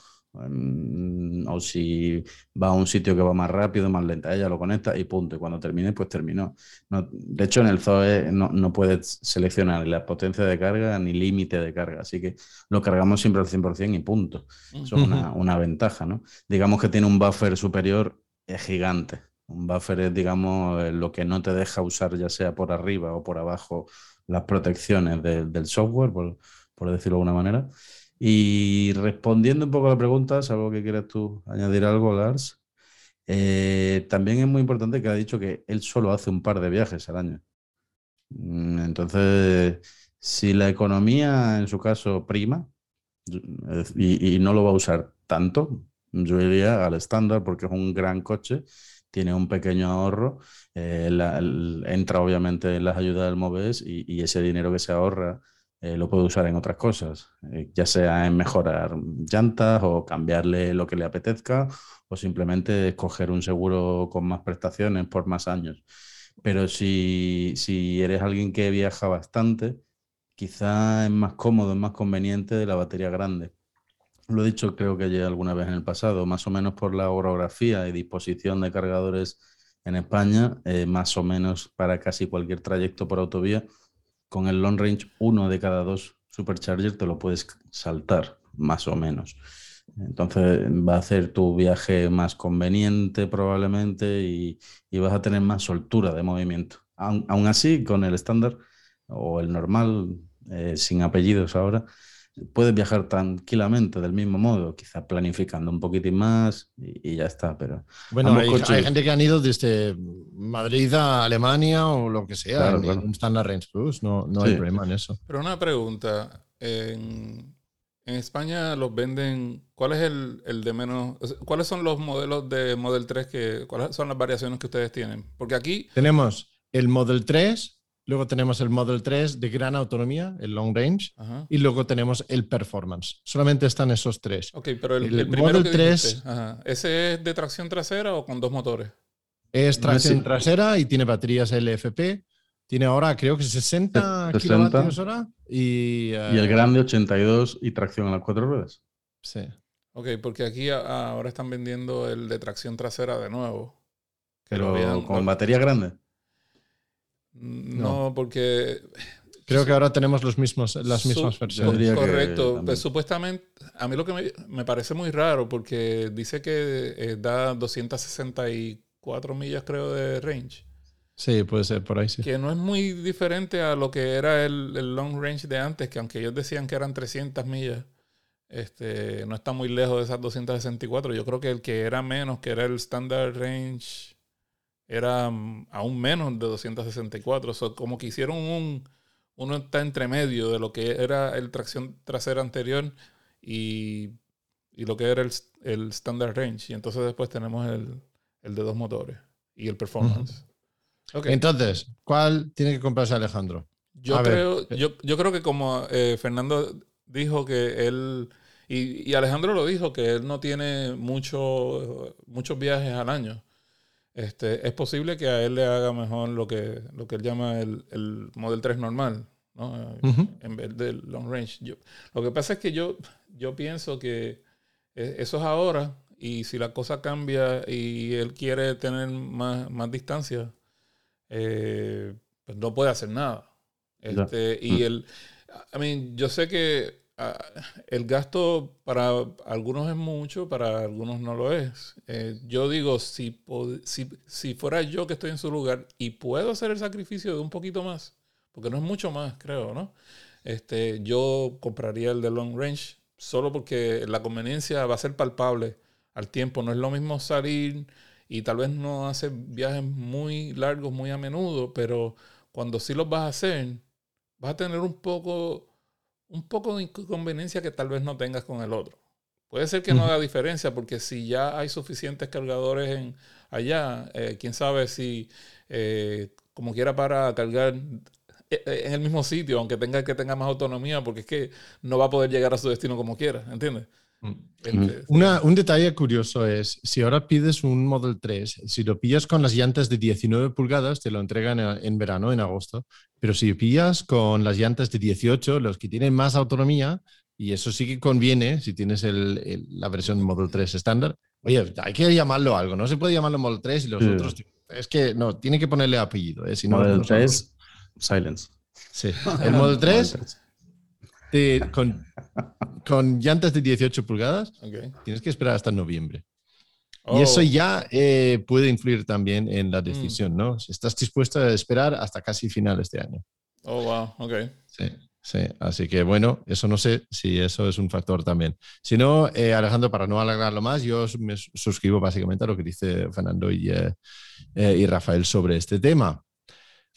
o si va a un sitio que va más rápido, más lenta, ella lo conecta y punto. Y cuando termine, pues terminó. de hecho, en el Zoe no, no puedes seleccionar ni la potencia de carga ni límite de carga, así que lo cargamos siempre al 100% y punto. Eso es una, una, ventaja, ¿no? Digamos que tiene un buffer superior gigante. Un buffer es, digamos, eh, lo que no te deja usar ya sea por arriba o por abajo las protecciones del software, por, por decirlo de alguna manera. Y respondiendo un poco a la pregunta, algo que quieras tú añadir algo, Lars, eh, también es muy importante que ha dicho que él solo hace un par de viajes al año. Mm, entonces, si la economía en su caso prima y, no lo va a usar tanto, yo iría al estándar porque es un gran coche, tiene un pequeño ahorro, eh, entra obviamente en las ayudas del MOVES y ese dinero que se ahorra eh, lo puede usar en otras cosas, eh, ya sea en mejorar llantas o cambiarle lo que le apetezca o simplemente escoger un seguro con más prestaciones por más años. Pero si, si eres alguien que viaja bastante, quizá es más cómodo, es más conveniente de la batería grande. Lo he dicho creo que ya alguna vez en el pasado, más o menos por la orografía y disposición de cargadores en España, eh, más o menos para casi cualquier trayecto por autovía, con el long range, uno de cada dos superchargers te lo puedes saltar, más o menos. Entonces va a hacer tu viaje más conveniente probablemente y, vas a tener más soltura de movimiento. Aún, así, con el estándar o el normal, eh, sin apellidos ahora, puedes viajar tranquilamente del mismo modo, quizá planificando un poquitín más y, ya está. Pero bueno, hay, gente que han ido desde Madrid a Alemania o lo que sea, en, un Standard Range Plus, no, no hay problema en eso. Pero una pregunta, en, España los venden, ¿cuál es el, el, de menos, cuáles son los modelos de Model 3 que, cuáles son las variaciones que ustedes tienen? Porque aquí... Tenemos el Model 3 Luego tenemos el Model 3 de gran autonomía, el long range, y luego tenemos el performance. Solamente están esos tres. Ok, pero el, Model 3, ¿ese es de tracción trasera o con dos motores? Es tracción trasera y tiene baterías LFP. Tiene ahora creo que 60, kilovatios hora. Y, y el eh, grande 82 y tracción a las cuatro ruedas. Sí. Ok, porque aquí ahora están vendiendo el de tracción trasera de nuevo. Pero con batería grande. No, porque... Creo que ahora tenemos los mismos, las mismas versiones. Correcto. Pues, supuestamente, a mí lo que me, parece muy raro porque dice que eh, da 264 millas, creo, de range. Sí, puede ser por ahí, sí. Que no es muy diferente a lo que era el, long range de antes, que aunque ellos decían que eran 300 millas, este, no está muy lejos de esas 264. Yo creo que el que era menos, que era el standard range era mm, aún menos de 264. O como que hicieron un. Uno está entre medio de lo que era el tracción trasera anterior y, y lo que era el, el, standard range. Y entonces después tenemos el, el de dos motores y el performance. Entonces, ¿cuál tiene que comprarse Alejandro? Yo, creo, yo, yo, creo que como eh, Fernando dijo que él. Y, y, Alejandro lo dijo, que él no tiene mucho, muchos viajes al año. Este, es posible que a él le haga mejor lo que, lo que él llama el, el Model 3 normal, ¿no? En vez del long range. lo que pasa es que yo, yo pienso que e, eso es ahora y si la cosa cambia y él quiere tener más, más distancia, eh, pues no puede hacer nada. Este, y mm. el, I mean, yo sé que Ah, el gasto para algunos es mucho, para algunos no lo es. Eh, yo digo, si, si, si, fuera yo que estoy en su lugar y puedo hacer el sacrificio de un poquito más, porque no es mucho más, creo, ¿no? Este, yo compraría el de long range solo porque la conveniencia va a ser palpable al tiempo. No es lo mismo salir y tal vez no hacer viajes muy largos, muy a menudo, pero cuando sí los vas a hacer, vas a tener un poco un poco de inconveniencia que tal vez no tengas con el otro. Puede ser que no haga diferencia porque si ya hay suficientes cargadores en, allá, eh, quién sabe si eh, como quiera para cargar eh, en el mismo sitio, aunque tenga que tenga más autonomía, porque es que no va a poder llegar a su destino como quiera, ¿entiendes? Mm. Una, un detalle curioso es, si ahora pides un Model 3, si lo pillas con las llantas de 19 pulgadas, te lo entregan en verano, en agosto, pero si pillas con las llantas de 18, los que tienen más autonomía, y eso sí que conviene si tienes el, la versión Model 3 estándar, oye, hay que llamarlo algo, no se puede llamarlo Model 3 y los otros... Es que no, tiene que ponerle apellido. ¿eh? Si Model 3, Silence. Sí, el Model 3 con, con, llantas de 18 pulgadas, tienes que esperar hasta noviembre. Y eso oh. ya eh, puede influir también en la mm. decisión, ¿no? Si estás dispuesto a esperar hasta casi final este año. Oh, wow, ok. Sí, sí. Así que bueno, eso no sé si eso es un factor también. Si no, eh, Alejandro, para no alargarlo más, yo me suscribo básicamente a lo que dice Fernando y, eh, y Rafael sobre este tema.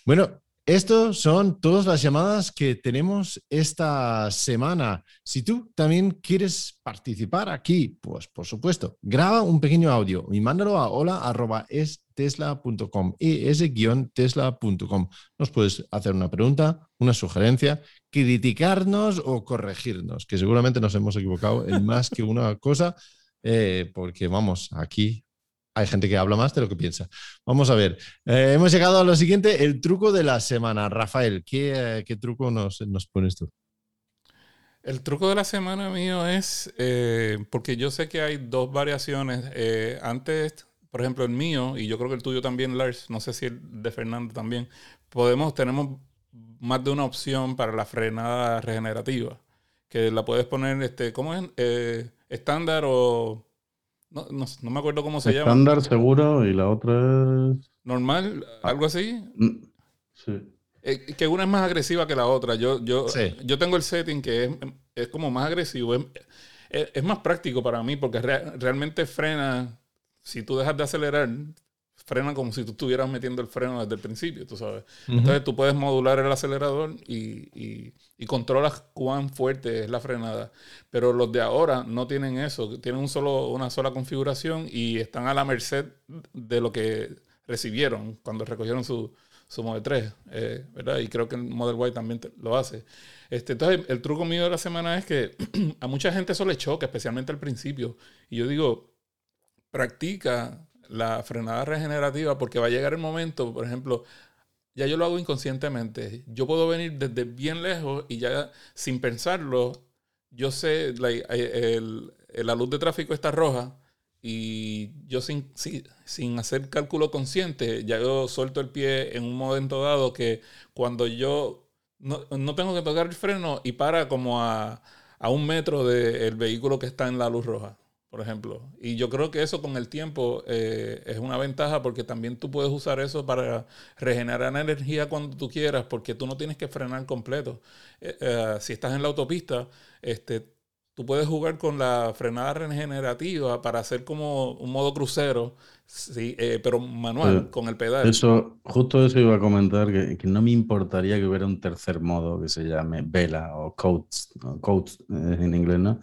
Bueno, estos son todas las llamadas que tenemos esta semana. Si tú también quieres participar aquí, pues por supuesto, graba un pequeño audio y mándalo a hola.estesla.com, es-tesla.com. Nos puedes hacer una pregunta, una sugerencia, criticarnos o corregirnos, que seguramente nos hemos equivocado en más que una cosa, eh, porque vamos, aquí hay gente que habla más de lo que piensa. Vamos a ver. Eh, hemos llegado a lo siguiente, el truco de la semana. Rafael, ¿qué, eh, truco nos, nos, pones tú? El truco de la semana mío es, eh, porque yo sé que hay dos variaciones. antes, por ejemplo, el mío, y yo creo que el tuyo también, Lars, no sé si el de Fernando también, podemos, tenemos más de una opción para la frenada regenerativa, que la puedes poner, este, ¿cómo es? estándar o no, no, me acuerdo cómo se llama. Estándar seguro y la otra es. Normal, ah. algo así. Mm, sí. Eh, que una es más agresiva que la otra. Yo, yo, yo tengo el setting que es, es como más agresivo. Es, es, más práctico para mí porque realmente frena. Si tú dejas de acelerar, frena como si tú estuvieras metiendo el freno desde el principio, tú sabes. Entonces tú puedes modular el acelerador y, y, controlas cuán fuerte es la frenada. Pero los de ahora no tienen eso, tienen un solo, una sola configuración y están a la merced de lo que recibieron cuando recogieron su, su Model 3, eh, ¿verdad? Y creo que el Model Y también lo hace. Este, entonces, el truco mío de la semana es que a mucha gente eso le choca, especialmente al principio. Y yo digo, practica la frenada regenerativa porque va a llegar el momento, por ejemplo, ya yo lo hago inconscientemente. Yo puedo venir desde bien lejos y ya sin pensarlo, yo sé, la luz de tráfico está roja y yo sin, sin, hacer cálculo consciente, ya yo suelto el pie en un momento dado que cuando yo no, no tengo que tocar el freno y para como a, a un metro del vehículo que está en la luz roja por ejemplo. Y yo creo que eso con el tiempo eh, es una ventaja porque también tú puedes usar eso para regenerar energía cuando tú quieras, porque tú no tienes que frenar completo. Eh, eh, si estás en la autopista, este, tú puedes jugar con la frenada regenerativa para hacer como un modo crucero, sí, pero manual, con el pedal. Eso, justo eso iba a comentar, que, no me importaría que hubiera un tercer modo que se llame vela o coach, coach en inglés, ¿no?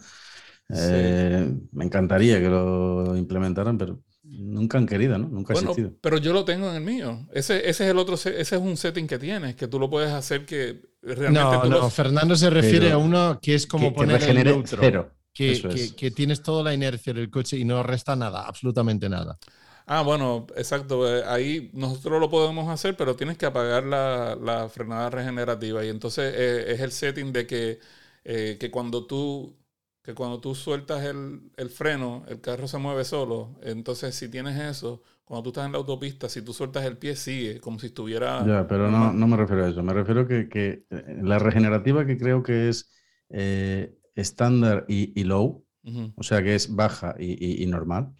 Eh, me encantaría que lo implementaran, pero nunca han querido, ¿no? Nunca ha existido. Pero yo lo tengo en el mío. Ese, ese es el otro, ese es un setting que tienes, que tú lo puedes hacer que realmente. No, no, Fernando se refiere a uno que es como poner el neutro. Cero. Que, que, tienes toda la inercia del coche y no resta nada, absolutamente nada. Ah, bueno, exacto. Eh, ahí nosotros lo podemos hacer, pero tienes que apagar la, la frenada regenerativa. Y entonces eh, es el setting de que, que cuando tú que cuando tú sueltas el, freno, el carro se mueve solo. Entonces, si tienes eso, cuando tú estás en la autopista, si tú sueltas el pie, sigue, como si estuviera... Ya, pero no, no me refiero a eso. Me refiero que, que eh, la regenerativa que creo que es eh, estándar y, low, o sea, que es baja y, normal,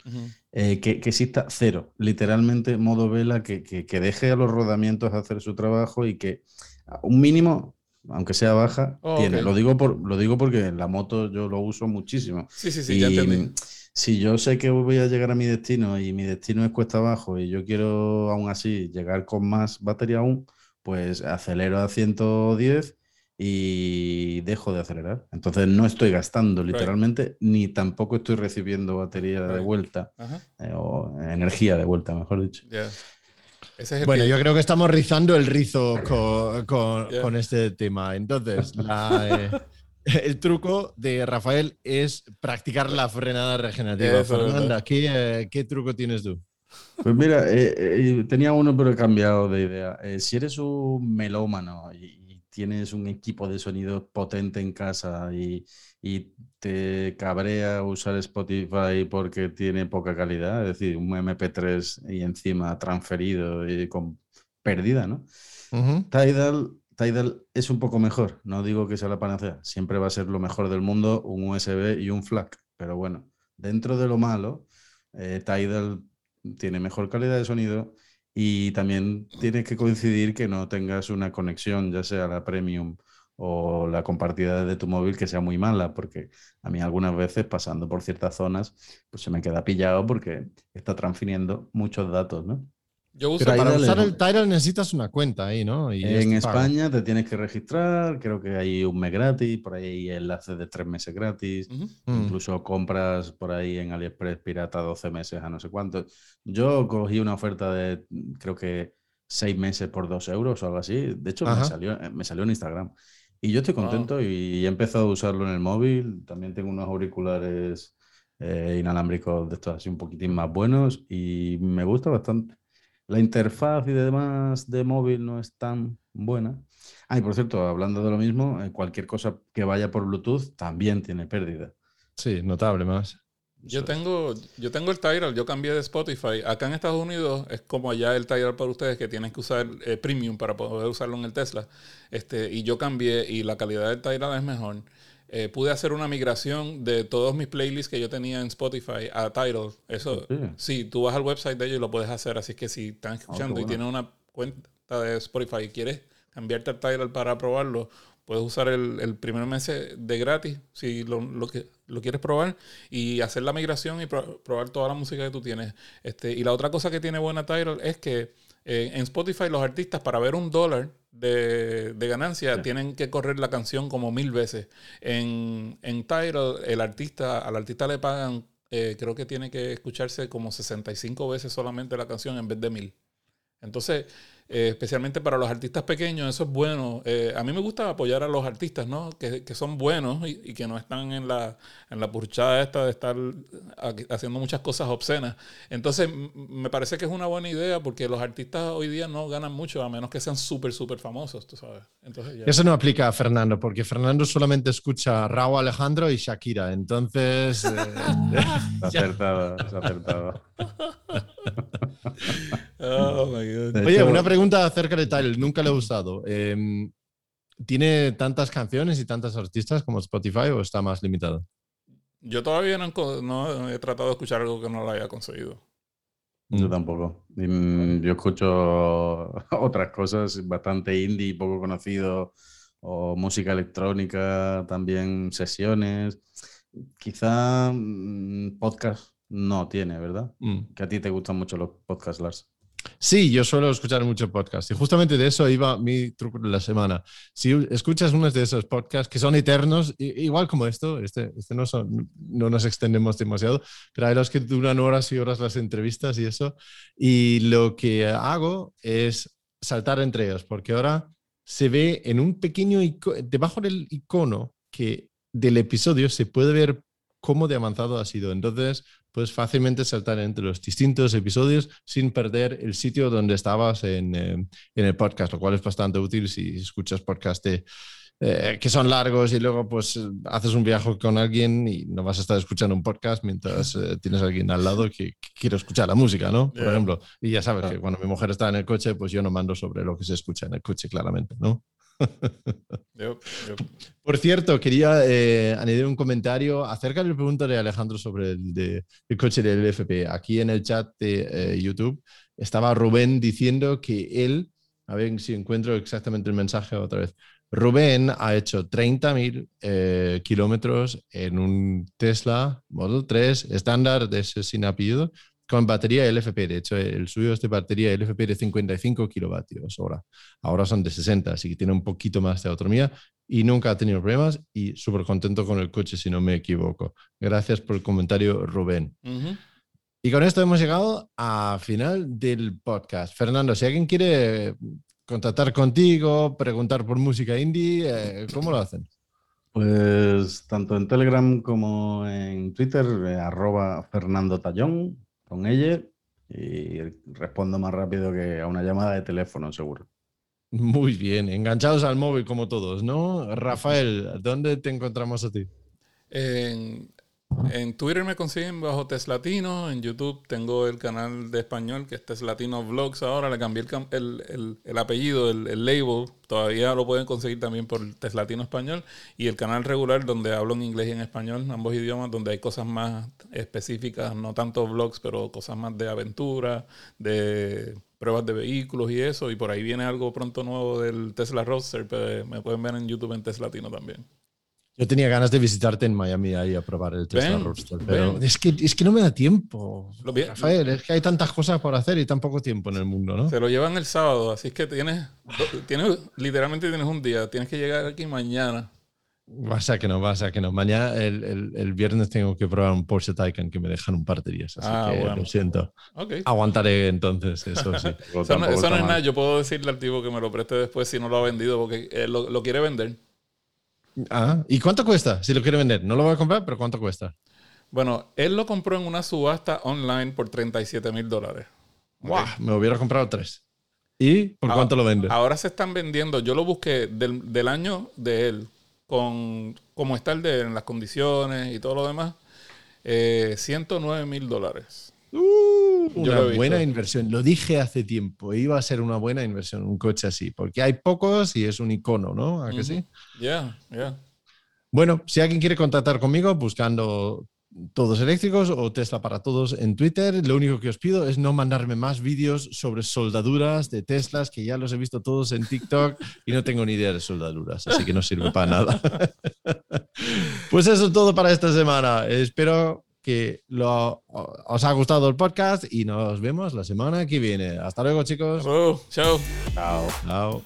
eh, que, que, exista cero, literalmente modo vela, que, que, deje a los rodamientos hacer su trabajo y que un mínimo aunque sea baja, oh, tiene. Lo digo, por, lo digo porque en la moto yo lo uso muchísimo. Sí, sí, sí, ya entendí. Si yo sé que voy a llegar a mi destino y mi destino es cuesta abajo y yo quiero aún así llegar con más batería aún, pues acelero a 110 y dejo de acelerar. Entonces no estoy gastando literalmente, ni tampoco estoy recibiendo batería de vuelta eh, o energía de vuelta, mejor dicho bueno, yo creo que estamos rizando el rizo con, este tema. Entonces, eh, el truco de Rafael es practicar la frenada regenerativa. Fernanda, ¿qué, ¿qué, truco tienes tú? Pues mira, eh, eh, tenía uno, pero he cambiado de idea. si eres un melómano y, tienes un equipo de sonido potente en casa y, y, te cabrea usar Spotify porque tiene poca calidad, es decir, un MP3 y encima transferido y con pérdida, ¿no? Tidal, Tidal es un poco mejor, no digo que sea la panacea, siempre va a ser lo mejor del mundo un USB y un FLAC, pero bueno, dentro de lo malo, eh, Tidal tiene mejor calidad de sonido y también tienes que coincidir que no tengas una conexión, ya sea la premium o la compartida de tu móvil que sea muy mala, porque a mí algunas veces pasando por ciertas zonas, pues se me queda pillado porque está transfiriendo muchos datos, ¿no? Yo uso para usar el Tidal necesitas una cuenta ahí, ¿no? en España te tienes que registrar, creo que hay un mes gratis, por ahí hay enlaces de tres meses gratis, mm. incluso compras por ahí en AliExpress pirata 12 meses a no sé cuánto. Yo cogí una oferta de creo que seis meses por dos euros o algo así. De hecho, me salió, me salió en Instagram. Y yo estoy contento y he empezado a usarlo en el móvil. También tengo unos auriculares eh, inalámbricos de estos así un poquitín más buenos y me gusta bastante. La interfaz y demás de móvil no es tan buena. Ah, y por cierto, hablando de lo mismo, eh, cualquier cosa que vaya por Bluetooth también tiene pérdida. Sí, notable más. Yo tengo, yo tengo el Tidal, yo cambié de Spotify. Acá en Estados Unidos es como allá el Tidal para ustedes que tienen que usar eh, Premium para poder usarlo en el Tesla. Este, y yo cambié y la calidad del Tidal es mejor. Eh, pude hacer una migración de todos mis playlists que yo tenía en Spotify a Tidal. Eso, sí. tú vas al website de ellos y lo puedes hacer. Así que si están ah, escuchando y tienen una cuenta de Spotify y quieres cambiarte al Tidal para probarlo, puedes usar el, primer mes de gratis si lo, lo, lo, quieres probar y hacer la migración y probar toda la música que tú tienes. Este, y la otra cosa que tiene buena Tidal es que eh, en Spotify los artistas para ver un dólar de, ganancia tienen que correr la canción como mil veces. En, en Tidal el artista, al artista le pagan, eh, creo que tiene que escucharse como 65 veces solamente la canción en vez de mil. Entonces, eh, especialmente para los artistas pequeños, eso es bueno. Eh, a mí me gusta apoyar a los artistas, ¿no? Que, que son buenos y, que no están en la, en la purchada esta de estar haciendo muchas cosas obscenas. Entonces, me parece que es una buena idea porque los artistas hoy día no ganan mucho a menos que sean súper, súper famosos, tú sabes. Entonces, Eso no aplica a Fernando porque Fernando solamente escucha a Raúl Alejandro y Shakira. Entonces... Eh, acertado, acertado. oh, my God. Oye, una pregunta acerca de Tidal, nunca le he usado. Em, ¿Tiene tantas canciones y tantas artistas como Spotify o está más limitado? Yo todavía no, he tratado de escuchar algo que no lo haya conseguido. Yo tampoco. Mm, yo escucho otras cosas bastante indie, poco conocido, o música electrónica, también sesiones. Quizá mm, podcast no tiene, ¿verdad? Mm. Que a ti te gustan mucho los podcasts, Lars. Sí, yo suelo escuchar mucho podcast y justamente de eso iba mi truco de la semana. Si escuchas unos de esos podcasts que son eternos, igual como esto, este, este no, no nos extendemos demasiado, pero hay los que duran horas y horas las entrevistas y eso, y lo que hago es saltar entre ellos, porque ahora se ve en un pequeño, debajo del icono que del episodio se puede ver cómo de avanzado ha sido. Entonces, puedes fácilmente saltar entre los distintos episodios sin perder el sitio donde estabas en, eh, el podcast, lo cual es bastante útil si escuchas podcast eh, que son largos y luego pues haces un viaje con alguien y no vas a estar escuchando un podcast mientras eh, tienes a alguien al lado que, quiere escuchar la música, ¿no? Por ejemplo. Y ya sabes que cuando mi mujer está en el coche, pues yo no mando sobre lo que se escucha en el coche, claramente, ¿no? Por cierto, quería eh, añadir un comentario acerca del pregunta de Alejandro sobre el, coche del FP. Aquí en el chat de eh, YouTube estaba Rubén diciendo que él, a ver si encuentro exactamente el mensaje otra vez. Rubén ha hecho 30.000 eh, kilómetros en un Tesla Model 3 estándar de ese sin apellido con batería LFP. De hecho, el suyo es de batería LFP de 55 kilovatios hora. Ahora son de 60, así que tiene un poquito más de autonomía y nunca ha tenido problemas y súper contento con el coche, si no me equivoco. Gracias por el comentario, Rubén. Y con esto hemos llegado a final del podcast. Fernando, si alguien quiere contactar contigo, preguntar por música indie, eh, ¿cómo lo hacen? Pues tanto en Telegram como en Twitter, eh, arroba Fernando Tallón, con ella y respondo más rápido que a una llamada de teléfono, seguro. Muy bien, enganchados al móvil como todos, ¿no? Rafael, ¿dónde te encontramos a ti? En, en Twitter me consiguen bajo Teslatino, en YouTube tengo el canal de español que es Teslatino Vlogs ahora, le cambié el, el, apellido, el, label, todavía lo pueden conseguir también por Teslatino Español y el canal regular donde hablo en inglés y en español, ambos idiomas, donde hay cosas más específicas, no tanto vlogs, pero cosas más de aventura, de pruebas de vehículos y eso, y por ahí viene algo pronto nuevo del Tesla Roadster, pero me pueden ver en YouTube en Teslatino también. Yo tenía ganas de visitarte en Miami ahí a probar el Tesla Roadster, pero es que, es que no me da tiempo. Rafael, es que hay tantas cosas por hacer y tan poco tiempo en el mundo, ¿no? Se lo llevan el sábado, así que tienes, tienes literalmente tienes un día, tienes que llegar aquí mañana. Vas a que no, vas a que no. Mañana, el, el, viernes, tengo que probar un Porsche Taycan que me dejan un par de días. Así ah, que lo siento. Aguantaré entonces, eso sí. eso, no, es nada. Yo puedo decirle al tipo que me lo preste después si no lo ha vendido, porque él lo quiere vender. Ah, ¿y cuánto cuesta si lo quiere vender? No lo voy a comprar, pero ¿cuánto cuesta? Bueno, él lo compró en una subasta online por 37 mil dólares. ¡Guau! Me hubiera comprado tres. ¿Y por cuánto lo vende? Ahora se están vendiendo, yo lo busqué del, del año de él, con cómo está el de en las condiciones y todo lo demás, eh, 109 mil dólares. Uh, una buena inversión. Lo dije hace tiempo. Iba a ser una buena inversión un coche así, porque hay pocos y es un icono, ¿no? ¿A que sí? Ya, ya. Bueno, si alguien quiere contactar conmigo buscando todos eléctricos o Tesla para todos en Twitter, lo único que os pido es no mandarme más vídeos sobre soldaduras de Teslas, que ya los he visto todos en TikTok y no tengo ni idea de soldaduras, así que no sirve para nada. pues eso es todo para esta semana. Espero que lo, os ha gustado el podcast y nos vemos la semana que viene. Hasta luego, chicos. Hasta luego. Chao. Chao. Chao.